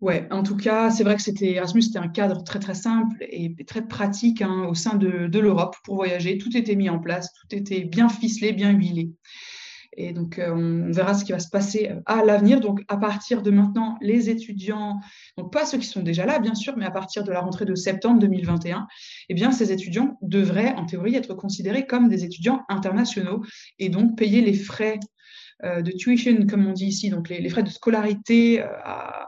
Ouais, en tout cas, c'est vrai que c'était Erasmus, c'était un cadre très très simple et très pratique hein, au sein de, l'Europe pour voyager. Tout était mis en place, tout était bien ficelé, bien huilé. Et donc, euh, on verra ce qui va se passer euh, à l'avenir. Donc, à partir de maintenant, les étudiants, donc pas ceux qui sont déjà là, bien sûr, mais à partir de la rentrée de septembre 2021, eh bien, ces étudiants devraient, en théorie, être considérés comme des étudiants internationaux et donc payer les frais euh, de tuition, comme on dit ici, donc les frais de scolarité à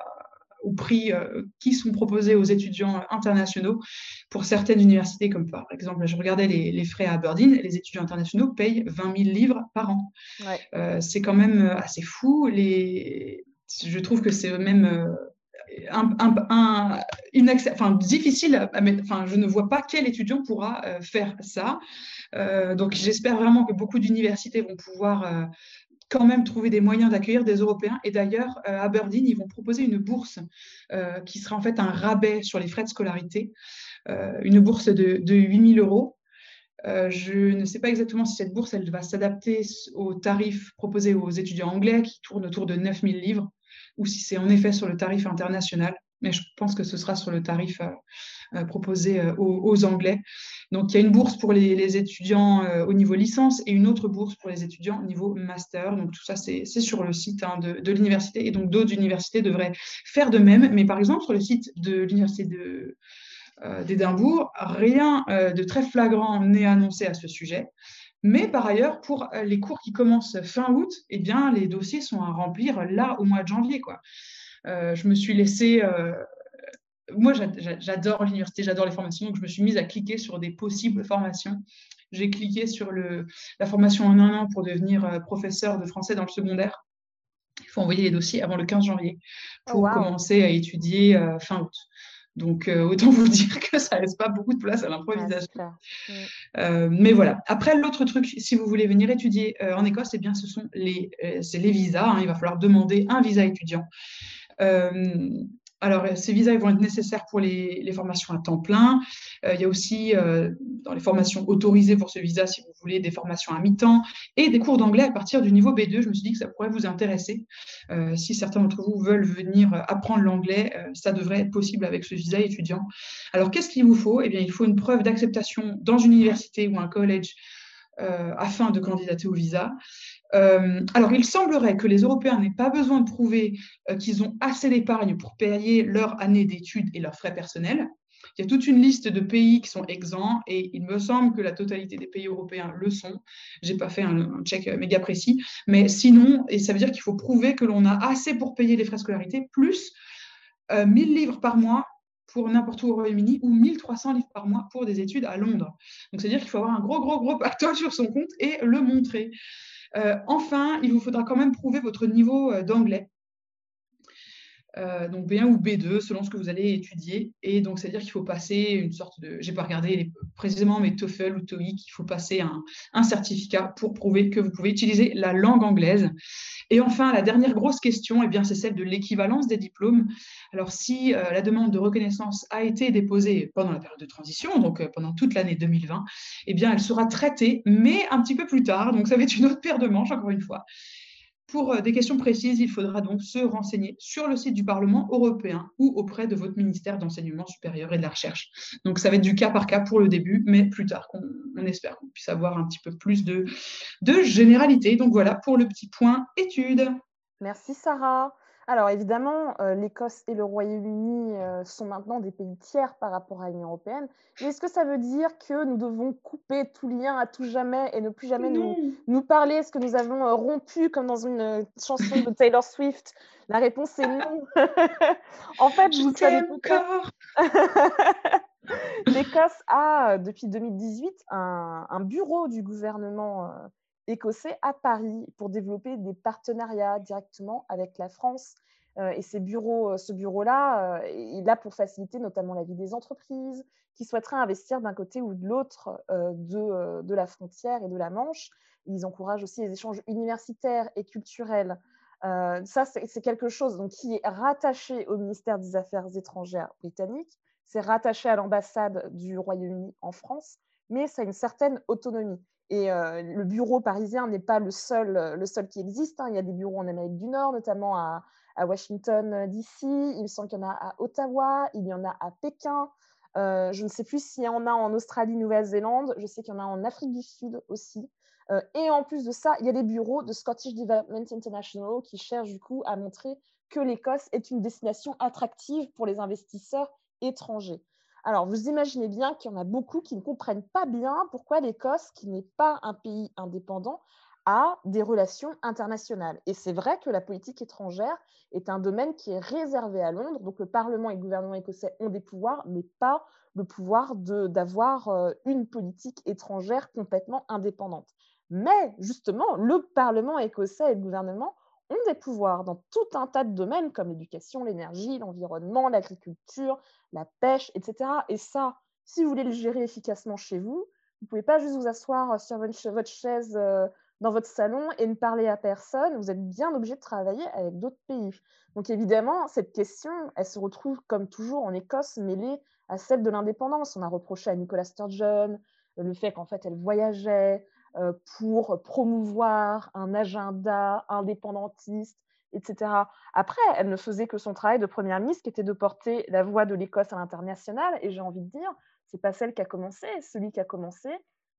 au prix euh, qui sont proposés aux étudiants internationaux pour certaines universités, comme par exemple, je regardais les, frais à Aberdeen, les étudiants internationaux payent 20 000 livres par an. Euh, c'est quand même euh, assez fou. Les... Je trouve que c'est même un, un, enfin, difficile à mettre. Enfin, je ne vois pas quel étudiant pourra faire ça. donc, j'espère vraiment que beaucoup d'universités vont pouvoir quand même trouver des moyens d'accueillir des Européens. Et d'ailleurs, euh, à Aberdeen, ils vont proposer une bourse euh, qui sera en fait un rabais sur les frais de scolarité, euh, une bourse de, de 8 000 euros. je ne sais pas exactement si cette bourse elle va s'adapter aux tarifs proposés aux étudiants anglais qui tournent autour de 9 000 livres ou si c'est en effet sur le tarif international. Mais je pense que ce sera sur le tarif euh, proposé euh, aux, Anglais. Donc, il y a une bourse pour les, étudiants euh, au niveau licence et une autre bourse pour les étudiants au niveau master. Donc, tout ça, c'est sur le site hein, de, l'université. Et donc, d'autres universités devraient faire de même. Mais par exemple, sur le site de l'université d'Édimbourg, rien de très flagrant n'est annoncé à ce sujet. Mais par ailleurs, pour les cours qui commencent fin août, eh bien, les dossiers sont à remplir là au mois de janvier. Quoi. Je me suis laissée moi, j'adore l'université, j'adore les formations, donc je me suis mise à cliquer sur des possibles formations. J'ai cliqué sur le, la formation en un an pour devenir euh, professeur de français dans le secondaire. Il faut envoyer les dossiers avant le 15 janvier pour oh, commencer à étudier euh, fin août. Donc, euh, autant vous dire que ça laisse pas beaucoup de place à l'improvisation. mais voilà. Après, l'autre truc, si vous voulez venir étudier en Écosse, eh bien, ce sont les, les visas. Hein. Il va falloir demander un visa étudiant. Alors, euh, ces visas vont être nécessaires pour les, formations à temps plein. Euh, il y a aussi, euh, dans les formations autorisées pour ce visa, si vous voulez, des formations à mi-temps et des cours d'anglais à partir du niveau B2. Je me suis dit que ça pourrait vous intéresser. si certains d'entre vous veulent venir apprendre l'anglais, ça devrait être possible avec ce visa étudiant. Alors, qu'est-ce qu'il vous faut? Eh bien, il faut une preuve d'acceptation dans une université ou un collège afin de candidater au visa. Euh, alors, il semblerait que les Européens n'aient pas besoin de prouver euh, qu'ils ont assez d'épargne pour payer leur année d'études et leurs frais personnels. Il y a toute une liste de pays qui sont exempts et il me semble que la totalité des pays européens le sont. Je n'ai pas fait un, check euh, méga précis, mais sinon, et ça veut dire qu'il faut prouver que l'on a assez pour payer les frais de scolarité, plus 1000 livres par mois pour n'importe où au Royaume-Uni ou 1300 livres par mois pour des études à Londres. Donc, c'est-à-dire qu'il faut avoir un gros, gros, gros pactole sur son compte et le montrer. Euh, enfin, il vous faudra quand même prouver votre niveau euh, d'anglais. Euh, donc B1 ou B2 selon ce que vous allez étudier. Et donc, c'est-à-dire qu'il faut passer une sorte de, j'ai pas regardé précisément, mais TOEFL ou TOEIC, il faut passer un, certificat pour prouver que vous pouvez utiliser la langue anglaise. Et enfin, la dernière grosse question, eh bien, c'est celle de l'équivalence des diplômes. Alors, si euh, la demande de reconnaissance a été déposée pendant la période de transition, donc euh, pendant toute l'année 2020, eh bien, elle sera traitée, mais un petit peu plus tard. Donc, ça va être une autre paire de manches, encore une fois. Pour euh, des questions précises, il faudra donc se renseigner sur le site du Parlement européen ou auprès de votre ministère d'enseignement supérieur et de la recherche. Donc ça va être du cas par cas pour le début, mais plus tard, on, espère qu'on puisse avoir un petit peu plus de, de généralité. Donc voilà pour le petit point études. Merci Sarah. Alors évidemment, euh, l'Écosse et le Royaume-Uni euh, sont maintenant des pays tiers par rapport à l'Union européenne. Mais est-ce que ça veut dire que nous devons couper tout lien à tout jamais et ne plus jamais nous, nous, parler? Est-ce que nous avons euh, rompu comme dans une chanson de Taylor Swift? La réponse est non. en fait, je vous savez encore. L'Écosse a depuis 2018 un, un, bureau du gouvernement écossais à Paris pour développer des partenariats directement avec la France. Euh, et bureaux, euh, ce bureau-là euh, est là pour faciliter notamment la vie des entreprises qui souhaiteraient investir d'un côté ou de l'autre de, de, la frontière et de la Manche. Ils encouragent aussi les échanges universitaires et culturels. ça, c'est quelque chose donc, qui est rattaché au ministère des Affaires étrangères britannique. C'est rattaché à l'ambassade du Royaume-Uni en France, mais ça a une certaine autonomie. Et euh, le bureau parisien n'est pas le seul, euh, le seul qui existe. Hein. Il y a des bureaux en Amérique du Nord, notamment à, Washington, euh, D.C. Il me semble qu'il y en a à Ottawa, il y en a à Pékin. je ne sais plus s'il y en a en Australie, Nouvelle-Zélande. Je sais qu'il y en a en Afrique du Sud aussi. et en plus de ça, il y a des bureaux de Scottish Development International qui cherchent du coup à montrer que l'Écosse est une destination attractive pour les investisseurs étrangers. Alors, vous imaginez bien qu'il y en a beaucoup qui ne comprennent pas bien pourquoi l'Écosse, qui n'est pas un pays indépendant, a des relations internationales. Et c'est vrai que la politique étrangère est un domaine qui est réservé à Londres. Donc, le Parlement et le gouvernement écossais ont des pouvoirs, mais pas le pouvoir d'avoir euh, une politique étrangère complètement indépendante. Mais justement, le Parlement écossais et le gouvernement ont des pouvoirs dans tout un tas de domaines comme l'éducation, l'énergie, l'environnement, l'agriculture, la pêche, etc. Et ça, si vous voulez le gérer efficacement chez vous, vous ne pouvez pas juste vous asseoir sur votre chaise euh, dans votre salon et ne parler à personne. Vous êtes bien obligé de travailler avec d'autres pays. Donc évidemment, cette question, elle se retrouve comme toujours en Écosse mêlée à celle de l'indépendance. On a reproché à Nicola Sturgeon le fait qu'en fait elle voyageait, pour promouvoir un agenda indépendantiste, etc. Après, elle ne faisait que son travail de première ministre, qui était de porter la voix de l'Écosse à l'international. Et j'ai envie de dire, c'est pas celle qui a commencé. Celui qui a commencé,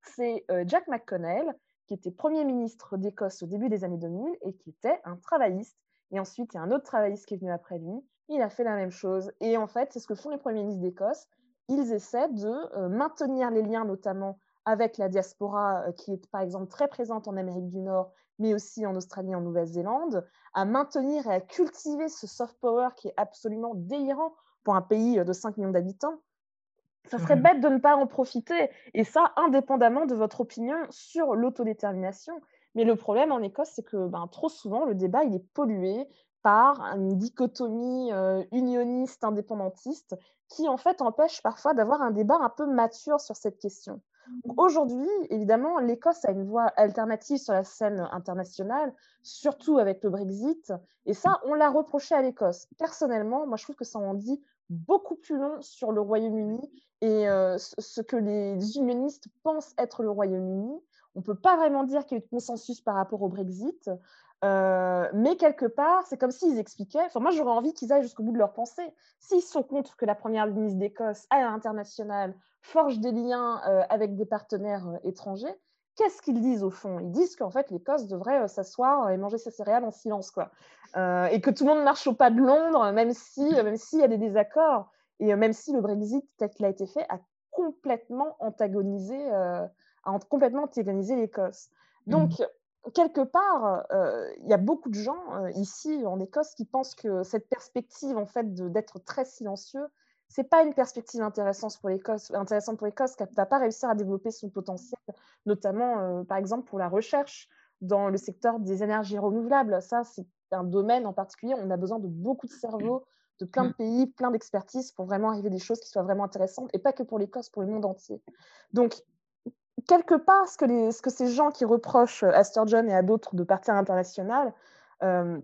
c'est euh, Jack McConnell, qui était Premier ministre d'Écosse au début des années 2000 et qui était un travailliste. Et ensuite, il y a un autre travailliste qui est venu après lui. Il a fait la même chose. Et en fait, c'est ce que font les premiers ministres d'Écosse. Ils essaient de euh, maintenir les liens, notamment avec la diaspora euh, qui est par exemple très présente en Amérique du Nord, mais aussi en Australie et en Nouvelle-Zélande, à maintenir et à cultiver ce soft power qui est absolument délirant pour un pays euh, de 5 millions d'habitants. Ça serait bête de ne pas en profiter, et ça indépendamment de votre opinion sur l'autodétermination. Mais le problème en Écosse, c'est que ben, trop souvent, le débat il est pollué par une dichotomie euh, unioniste, indépendantiste, qui en fait empêche parfois d'avoir un débat un peu mature sur cette question. Aujourd'hui, évidemment, l'Écosse a une voie alternative sur la scène internationale, surtout avec le Brexit. Et ça, on l'a reproché à l'Écosse. Personnellement, moi, je trouve que ça en dit beaucoup plus long sur le Royaume-Uni et euh, ce que les unionistes pensent être le Royaume-Uni. On ne peut pas vraiment dire qu'il y a eu de consensus par rapport au Brexit, euh, mais quelque part, c'est comme s'ils expliquaient. Enfin, moi, j'aurais envie qu'ils aillent jusqu'au bout de leur pensée. S'ils sont contre que la première ministre d'Écosse, à l'international, forge des liens euh, avec des partenaires étrangers, qu'est-ce qu'ils disent au fond? Ils disent qu'en fait, l'Écosse devrait s'asseoir et manger ses céréales en silence, quoi. et que tout le monde marche au pas de Londres, même si, même s'il y a des désaccords. Et même si le Brexit, tel qu'il a été fait, a complètement antagonisé, a complètement antagonisé l'Écosse. Donc, mmh. quelque part, il y a beaucoup de gens ici en Écosse qui pensent que cette perspective, en fait, d'être très silencieux, c'est pas une perspective intéressante pour l'Écosse, intéressante pour l'Écosse, qui va pas réussir à développer son potentiel, notamment, par exemple, pour la recherche dans le secteur des énergies renouvelables. Ça, c'est un domaine en particulier. On a besoin de beaucoup de cerveaux de plein de mmh. pays, plein d'expertise pour vraiment arriver à des choses qui soient vraiment intéressantes et pas que pour l'Écosse, pour le monde entier. Donc, quelque part, ce que, ces gens qui reprochent à Sturgeon et à d'autres de partir à euh,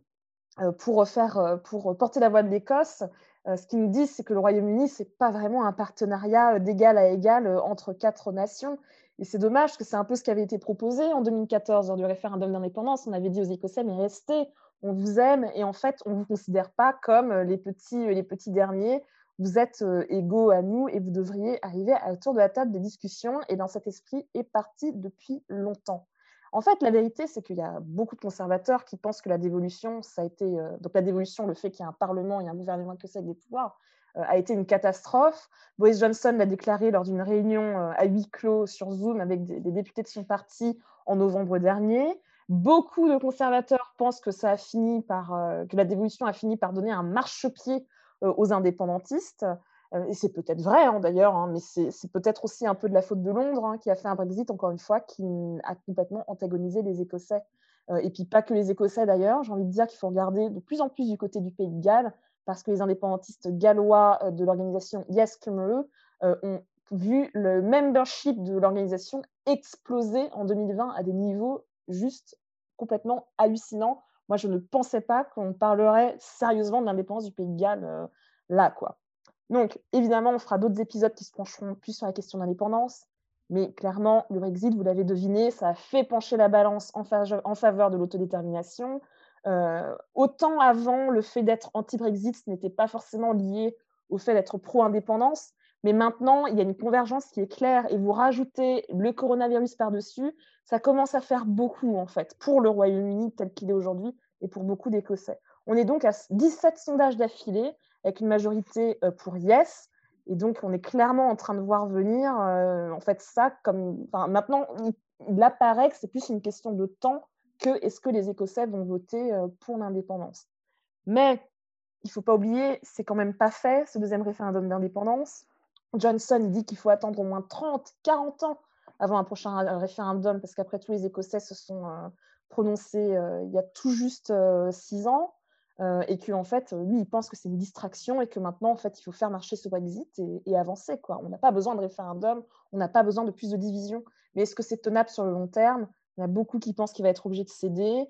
euh, pour, euh, porter la voix de l'Écosse, ce qu'ils nous disent, c'est que le Royaume-Uni, ce n'est pas vraiment un partenariat d'égal à égal entre quatre nations. Et c'est dommage, parce que c'est un peu ce qui avait été proposé en 2014 lors du référendum d'indépendance. On avait dit aux Écossais, mais restez, on vous aime et en fait, on ne vous considère pas comme euh, euh, les petits derniers. Vous êtes euh, égaux à nous et vous devriez arriver à autour de la table des discussions. Et dans cet esprit est parti depuis longtemps. En fait, la vérité, c'est qu'il y a beaucoup de conservateurs qui pensent que la dévolution, ça a été donc la dévolution, le fait qu'il y ait un parlement et un gouvernement que avec des pouvoirs, a été une catastrophe. Boris Johnson l'a déclaré lors d'une réunion à huis clos sur Zoom avec des, députés de son parti en novembre dernier. Beaucoup de conservateurs pensent que, ça a fini par, euh, que la dévolution a fini par donner un marchepied euh, aux indépendantistes. Euh, et c'est peut-être vrai hein, d'ailleurs, hein, mais c'est peut-être aussi un peu de la faute de Londres hein, qui a fait un Brexit, encore une fois, qui a complètement antagonisé les Écossais. et puis pas que les Écossais d'ailleurs, j'ai envie de dire qu'il faut regarder de plus en plus du côté du pays de Galles, parce que les indépendantistes gallois de l'organisation Yes Cymru ont vu le membership de l'organisation exploser en 2020 à des niveaux juste complètement hallucinant. Moi, je ne pensais pas qu'on parlerait sérieusement de l'indépendance du pays de Galles euh, là, quoi. Donc, évidemment, on fera d'autres épisodes qui se pencheront plus sur la question d'indépendance. Mais clairement, le Brexit, vous l'avez deviné, ça a fait pencher la balance en, faveur de l'autodétermination. Euh, autant avant, le fait d'être anti-Brexit, ce n'était pas forcément lié au fait d'être pro-indépendance. Mais maintenant, il y a une convergence qui est claire et vous rajoutez le coronavirus par-dessus, ça commence à faire beaucoup en fait pour le Royaume-Uni tel qu'il est aujourd'hui et pour beaucoup d'Écossais. On est donc à 17 sondages d'affilée avec une majorité euh, pour Yes. Et donc, on est clairement en train de voir venir euh, en fait ça comme. Enfin, maintenant, il, apparaît que c'est plus une question de temps que est-ce que les Écossais vont voter euh, pour l'indépendance. Mais il ne faut pas oublier, c'est quand même pas fait ce deuxième référendum d'indépendance. Johnson dit qu'il faut attendre au moins 30, 40 ans avant un prochain référendum, parce qu'après tous les Écossais se sont euh, prononcés euh, il y a tout juste euh, six ans, et qu'en en fait, lui, il pense que c'est une distraction et que maintenant, en fait, il faut faire marcher ce Brexit et, avancer. Quoi. On n'a pas besoin de référendum, on n'a pas besoin de plus de division. Mais est-ce que c'est tenable sur le long terme? Il y a beaucoup qui pensent qu'il va être obligé de céder.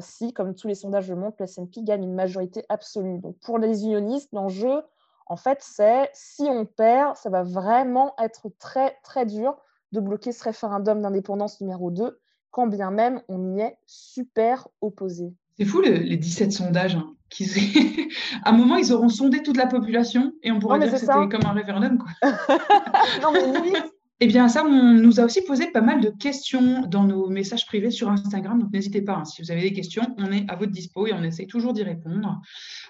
si, comme tous les sondages le montrent, le SNP gagne une majorité absolue. Donc pour les unionistes, l'enjeu, en fait, c'est si on perd, ça va vraiment être très, très dur de bloquer ce référendum d'indépendance numéro 2, quand bien même on y est super opposé. C'est fou les 17 sondages. Hein, à un moment, ils auront sondé toute la population et on pourrait dire que c'était comme un référendum. Quoi. non, mais eh bien, ça, on nous a aussi posé pas mal de questions dans nos messages privés sur Instagram. Donc, n'hésitez pas, hein, si vous avez des questions, on est à votre dispo et on essaie toujours d'y répondre.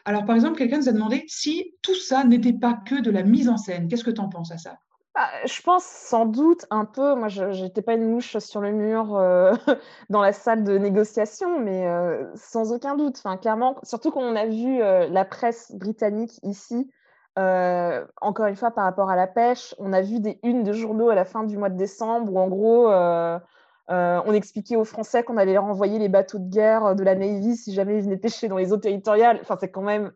Alors, par exemple, quelqu'un nous a demandé si tout ça n'était pas que de la mise en scène. Qu'est-ce que tu en penses à ça? Bah, je pense sans doute un peu, moi je n'étais pas une mouche sur le mur euh, dans la salle de négociation, mais euh, sans aucun doute, enfin, clairement, surtout quand on a vu euh, la presse britannique ici euh, encore une fois, par rapport à la pêche, on a vu des unes de journaux à la fin du mois de décembre où, en gros, euh, euh, on expliquait aux Français qu'on allait leur envoyer les bateaux de guerre de la Navy si jamais ils venaient pêcher dans les eaux territoriales. Enfin, c'est quand même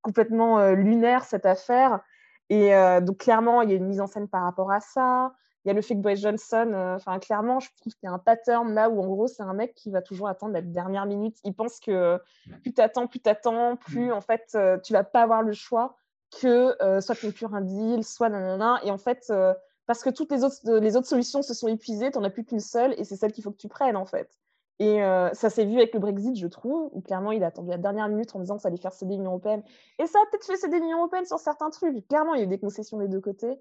complètement lunaire cette affaire. Et donc, clairement, il y a une mise en scène par rapport à ça. il y a le fait que Boris Johnson, enfin clairement, je trouve qu'il y a un pattern là où en gros c'est un mec qui va toujours attendre la dernière minute. Il pense que plus t'attends, plus t'attends, plus mm. en fait tu vas pas avoir le choix que euh, soit conclure un deal, soit nanana. Et en fait, parce que toutes les autres, les autres solutions se sont épuisées, tu n'en as plus qu'une seule et c'est celle qu'il faut que tu prennes en fait. Et ça s'est vu avec le Brexit, je trouve, où clairement il a attendu la dernière minute en disant que ça allait faire céder l'Union européenne. Et ça a peut-être fait céder l'Union européenne sur certains trucs. Clairement, il y a eu des concessions des deux côtés.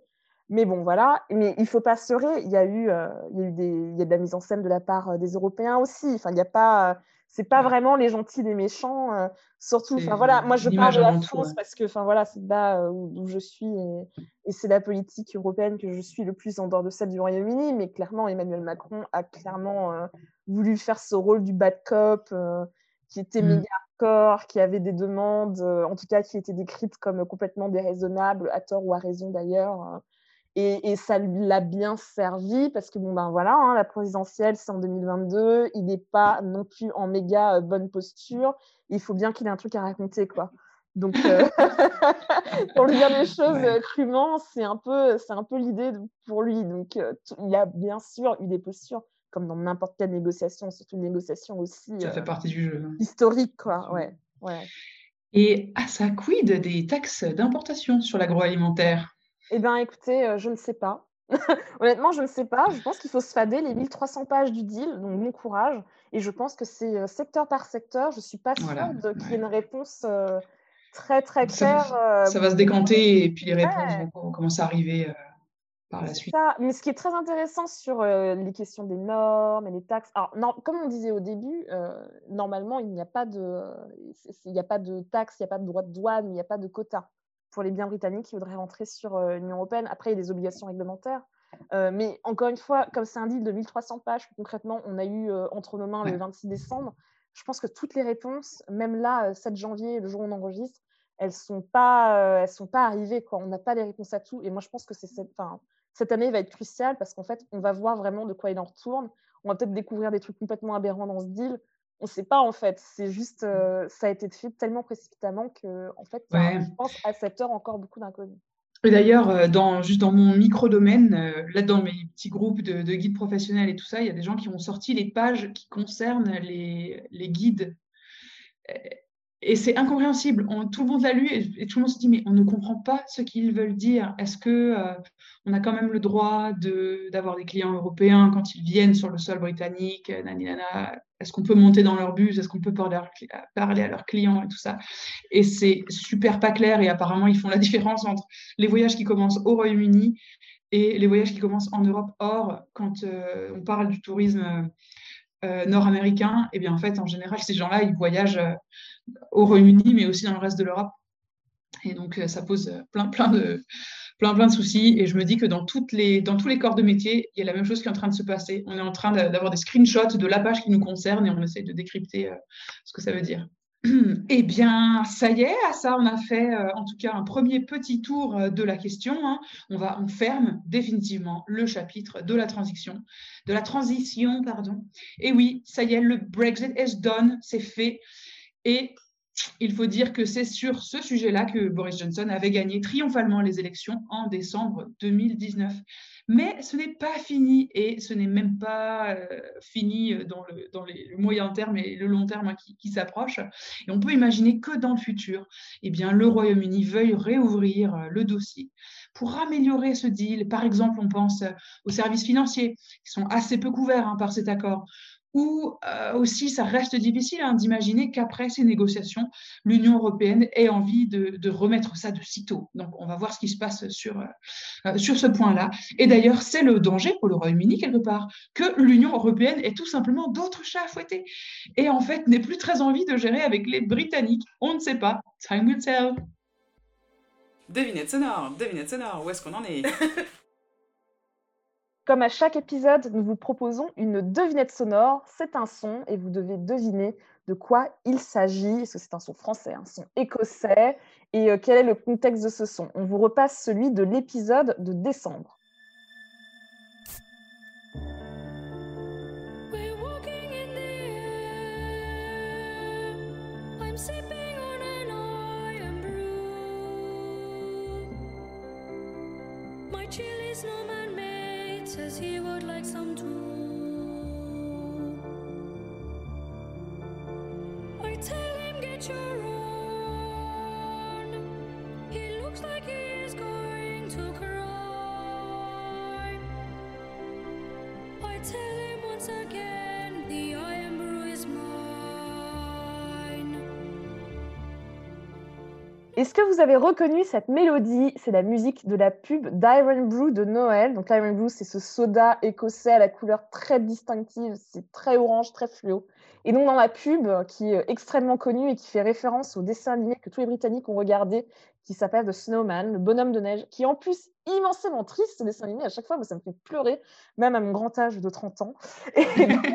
Mais bon, voilà. Mais il faut pas se. Il y a eu, euh, il y a eu des, il y a de la mise en scène de la part euh, des Européens aussi. Enfin, il n'y a pas, euh, c'est pas vraiment les gentils des méchants. surtout, enfin voilà, moi je parle de la France parce que, enfin voilà, c'est là où, je suis et, c'est la politique européenne que je suis le plus en dehors de celle du Royaume-Uni. Mais clairement, Emmanuel Macron a clairement voulu faire ce rôle du bad cop qui était mmh. méga hardcore, qui avait des demandes, en tout cas qui étaient décrites comme complètement déraisonnables, à tort ou à raison d'ailleurs. Et, ça l'a bien servi parce que, bon, ben voilà, hein, la présidentielle, c'est en 2022. Il n'est pas non plus en méga euh, bonne posture. Il faut bien qu'il ait un truc à raconter, quoi. Donc, euh, pour lui dire les choses euh, crûment, c'est un peu, c'est un peu l'idée pour lui. Donc, il a bien sûr eu des postures, comme dans n'importe quelle négociation, surtout une négociation aussi. Ça fait partie du jeu. Hein. Historique, quoi. Ouais, ouais. Et à sa quid des taxes d'importation sur l'agroalimentaire? Eh bien, écoutez, euh, je ne sais pas. Honnêtement, je ne sais pas. Je pense qu'il faut se fader les 1300 pages du deal, donc bon courage. Et je pense que c'est euh, secteur par secteur. Je ne suis pas sûre qu'il y ait une réponse euh, très, très claire. Ça, va se décanter et puis les réponses vont, commencer à arriver par la suite. Mais ce qui est très intéressant sur les questions des normes et les taxes, alors, non, comme on disait au début, normalement, il n'y a pas de, il n'y a pas de taxes, il n'y a pas de droit de douane, il n'y a pas de quota pour les biens britanniques qui voudraient rentrer sur euh, l'Union européenne. Après, il y a des obligations réglementaires. Euh, mais encore une fois, comme c'est un deal de 1300 pages, concrètement, on a eu euh, entre nos mains le 26 décembre, je pense que toutes les réponses, même là, 7 janvier, le jour où on enregistre, elles ne sont, pas, elles sont pas arrivées. Quoi. On n'a pas les réponses à tout. Et moi, je pense que cette, cette année va être cruciale parce qu'en fait, on va voir vraiment de quoi il en retourne. On va peut-être découvrir des trucs complètement aberrants dans ce deal on ne sait pas en fait. C'est juste, euh, ça a été fait tellement précipitamment que, en fait, je pense à cette heure encore beaucoup d'inconnus. Et d'ailleurs, euh, dans, juste dans mon micro-domaine, euh, là dans mes petits groupes de, guides professionnels et tout ça, il y a des gens qui ont sorti les pages qui concernent les, les guides et c'est incompréhensible. tout le monde l'a lu et, tout le monde se dit mais on ne comprend pas ce qu'ils veulent dire. Est-ce que euh, on a quand même le droit d'avoir des clients européens quand ils viennent sur le sol britannique Est-ce qu'on peut monter dans leur bus? Est-ce qu'on peut parler à leurs clients et tout ça? Et c'est super pas clair et apparemment ils font la différence entre les voyages qui commencent au Royaume-Uni et les voyages qui commencent en Europe. Or, quand euh, on parle du tourisme euh, nord-américain, et eh bien en fait, en général, ces gens-là, ils voyagent au Royaume-Uni, mais aussi dans le reste de l'Europe. Et donc, euh, ça pose plein, plein, de, plein, plein soucis. Et je me dis que dans, dans tous les corps de métier, il y a la même chose qui est en train de se passer. On est en train d'avoir des screenshots de la page qui nous concerne et on essaie de décrypter euh, ce que ça veut dire. Eh bien, ça y est, ça, on a fait euh, en tout cas un premier petit tour de la question. Hein. On va, on ferme définitivement le chapitre de la transition, de la transition, pardon. Et oui, ça y est, le Brexit is done, c'est fait. Et il faut dire que c'est sur ce sujet-là que Boris Johnson avait gagné triomphalement les élections en décembre 2019. Mais ce n'est pas fini et ce n'est même pas euh, fini dans, le, dans les, moyen terme et le long terme hein, qui, s'approchent. Et on peut imaginer que dans le futur, eh bien, le Royaume-Uni veuille réouvrir euh, le dossier pour améliorer ce deal. Par exemple, on pense aux services financiers qui sont assez peu couverts hein, par cet accord ou euh, aussi ça reste difficile hein, d'imaginer qu'après ces négociations, l'Union européenne ait envie de, remettre ça de sitôt. Donc on va voir ce qui se passe sur, euh, sur ce point-là. Et d'ailleurs, c'est le danger pour le Royaume-Uni quelque part, que l'Union européenne ait tout simplement d'autres chats à fouetter. Et en fait, n'ait plus très envie de gérer avec les Britanniques. On ne sait pas. Time will tell. Devinette sonore, devinette sonore, où est-ce qu'on en est? Comme à chaque épisode, nous vous proposons une devinette sonore. C'est un son et vous devez deviner de quoi il s'agit. Est-ce que c'est un son français, un son écossais Et euh, quel est le contexte de ce son? On vous repasse celui de l'épisode de décembre. Says he would like some too. I tell him, get your own. He looks like he is going to cry. I tell him once again, the Est-ce que vous avez reconnu cette mélodie? C'est la musique de la pub d'Iron Brew de Noël. Donc l'Iron Brew, c'est ce soda écossais à la couleur très distinctive, c'est très orange, très fluo. Et donc dans la pub, qui est extrêmement connue et qui fait référence au dessin animé que tous les Britanniques ont regardé, qui s'appelle The Snowman, le bonhomme de neige, qui est en plus immensément triste ce dessin animé. À chaque fois, moi, ça me fait pleurer, même à mon grand âge de 30 ans. Et donc,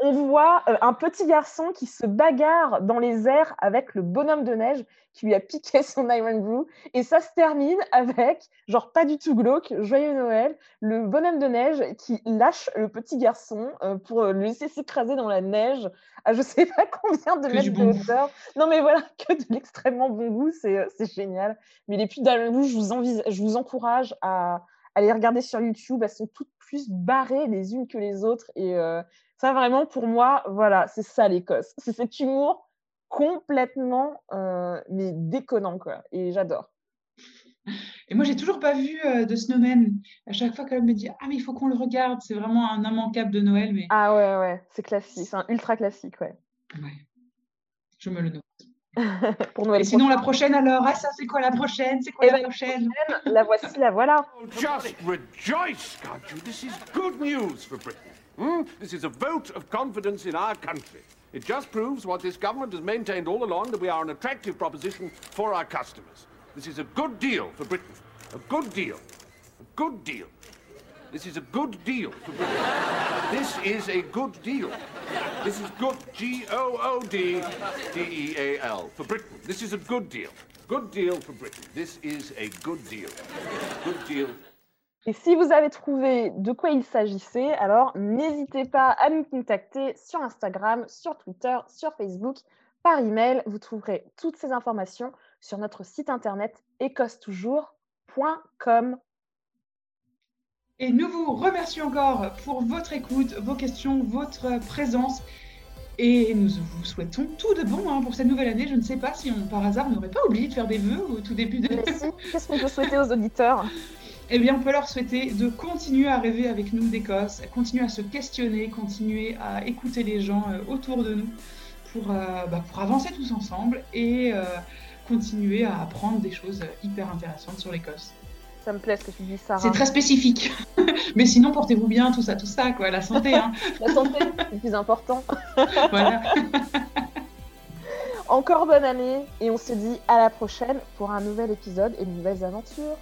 on voit euh, un petit garçon qui se bagarre dans les airs avec le bonhomme de neige qui lui a piqué son Iron Brew. Et ça se termine avec, genre pas du tout glauque, joyeux Noël, le bonhomme de neige qui lâche le petit garçon euh, pour le laisser s'écraser dans la neige à je sais pas combien de mètres de hauteur. Non mais voilà, que de l'extrêmement bon goût, euh, c'est génial. Mais les d'Iron Brew, je vous, envise- je vous encourage à, à les regarder sur YouTube. Elles sont toutes plus barrées les unes que les autres. Et euh, ça, vraiment, pour moi, voilà, c'est ça l'Écosse. C'est cet humour complètement, euh, mais déconnant, quoi. Et j'adore. Et moi, j'ai toujours pas vu euh, de Snowman. À chaque fois qu'elle me dit Ah, mais il faut qu'on le regarde, c'est vraiment un immanquable de Noël, mais Ah ouais, ouais, c'est classique. C'est un ultra classique, ouais. ouais, je me le note. pour Noël Et sinon, la prochaine alors Ah, ça, c'est quoi la prochaine C'est quoi Eh la ben, prochaine La voici, la voilà. Just rejoice, can't you? This is good news for Britain. Hmm? This is a vote of confidence in our country. It just proves what this government has maintained all along that we are an attractive proposition for our customers. This is a good deal for Britain. A good deal. A good deal. This is a good deal for Britain. This is a good deal. This is good G O O D D A L for Britain. This is a good deal. Good deal for Britain. This is a good deal. Good deal Et si vous avez trouvé de quoi il s'agissait, alors n'hésitez pas à nous contacter sur Instagram, sur Twitter, sur Facebook, par email. Vous trouverez toutes ces informations sur notre site internet écossetoujours.com. Et nous vous remercions encore pour votre écoute, vos questions, votre présence. Et nous vous souhaitons tout de bon hein, pour cette nouvelle année. Je ne sais pas si on, par hasard, n'aurait pas oublié de faire des vœux au tout début de Mais si, qu'est-ce qu'on peut souhaiter aux auditeurs? Eh bien, on peut leur souhaiter de continuer à rêver avec nous d'Écosse, continuer à se questionner, continuer à écouter les gens euh, autour de nous pour, euh, bah, pour avancer tous ensemble et euh, continuer à apprendre des choses hyper intéressantes sur l'Écosse. Ça me plaît ce que tu dis, Sarah. C'est très spécifique. Mais sinon, portez-vous bien, tout ça, tout ça, quoi, la santé. Hein. La santé, c'est le plus important. voilà. Encore bonne année et on se dit à la prochaine pour un nouvel épisode et de nouvelles aventures.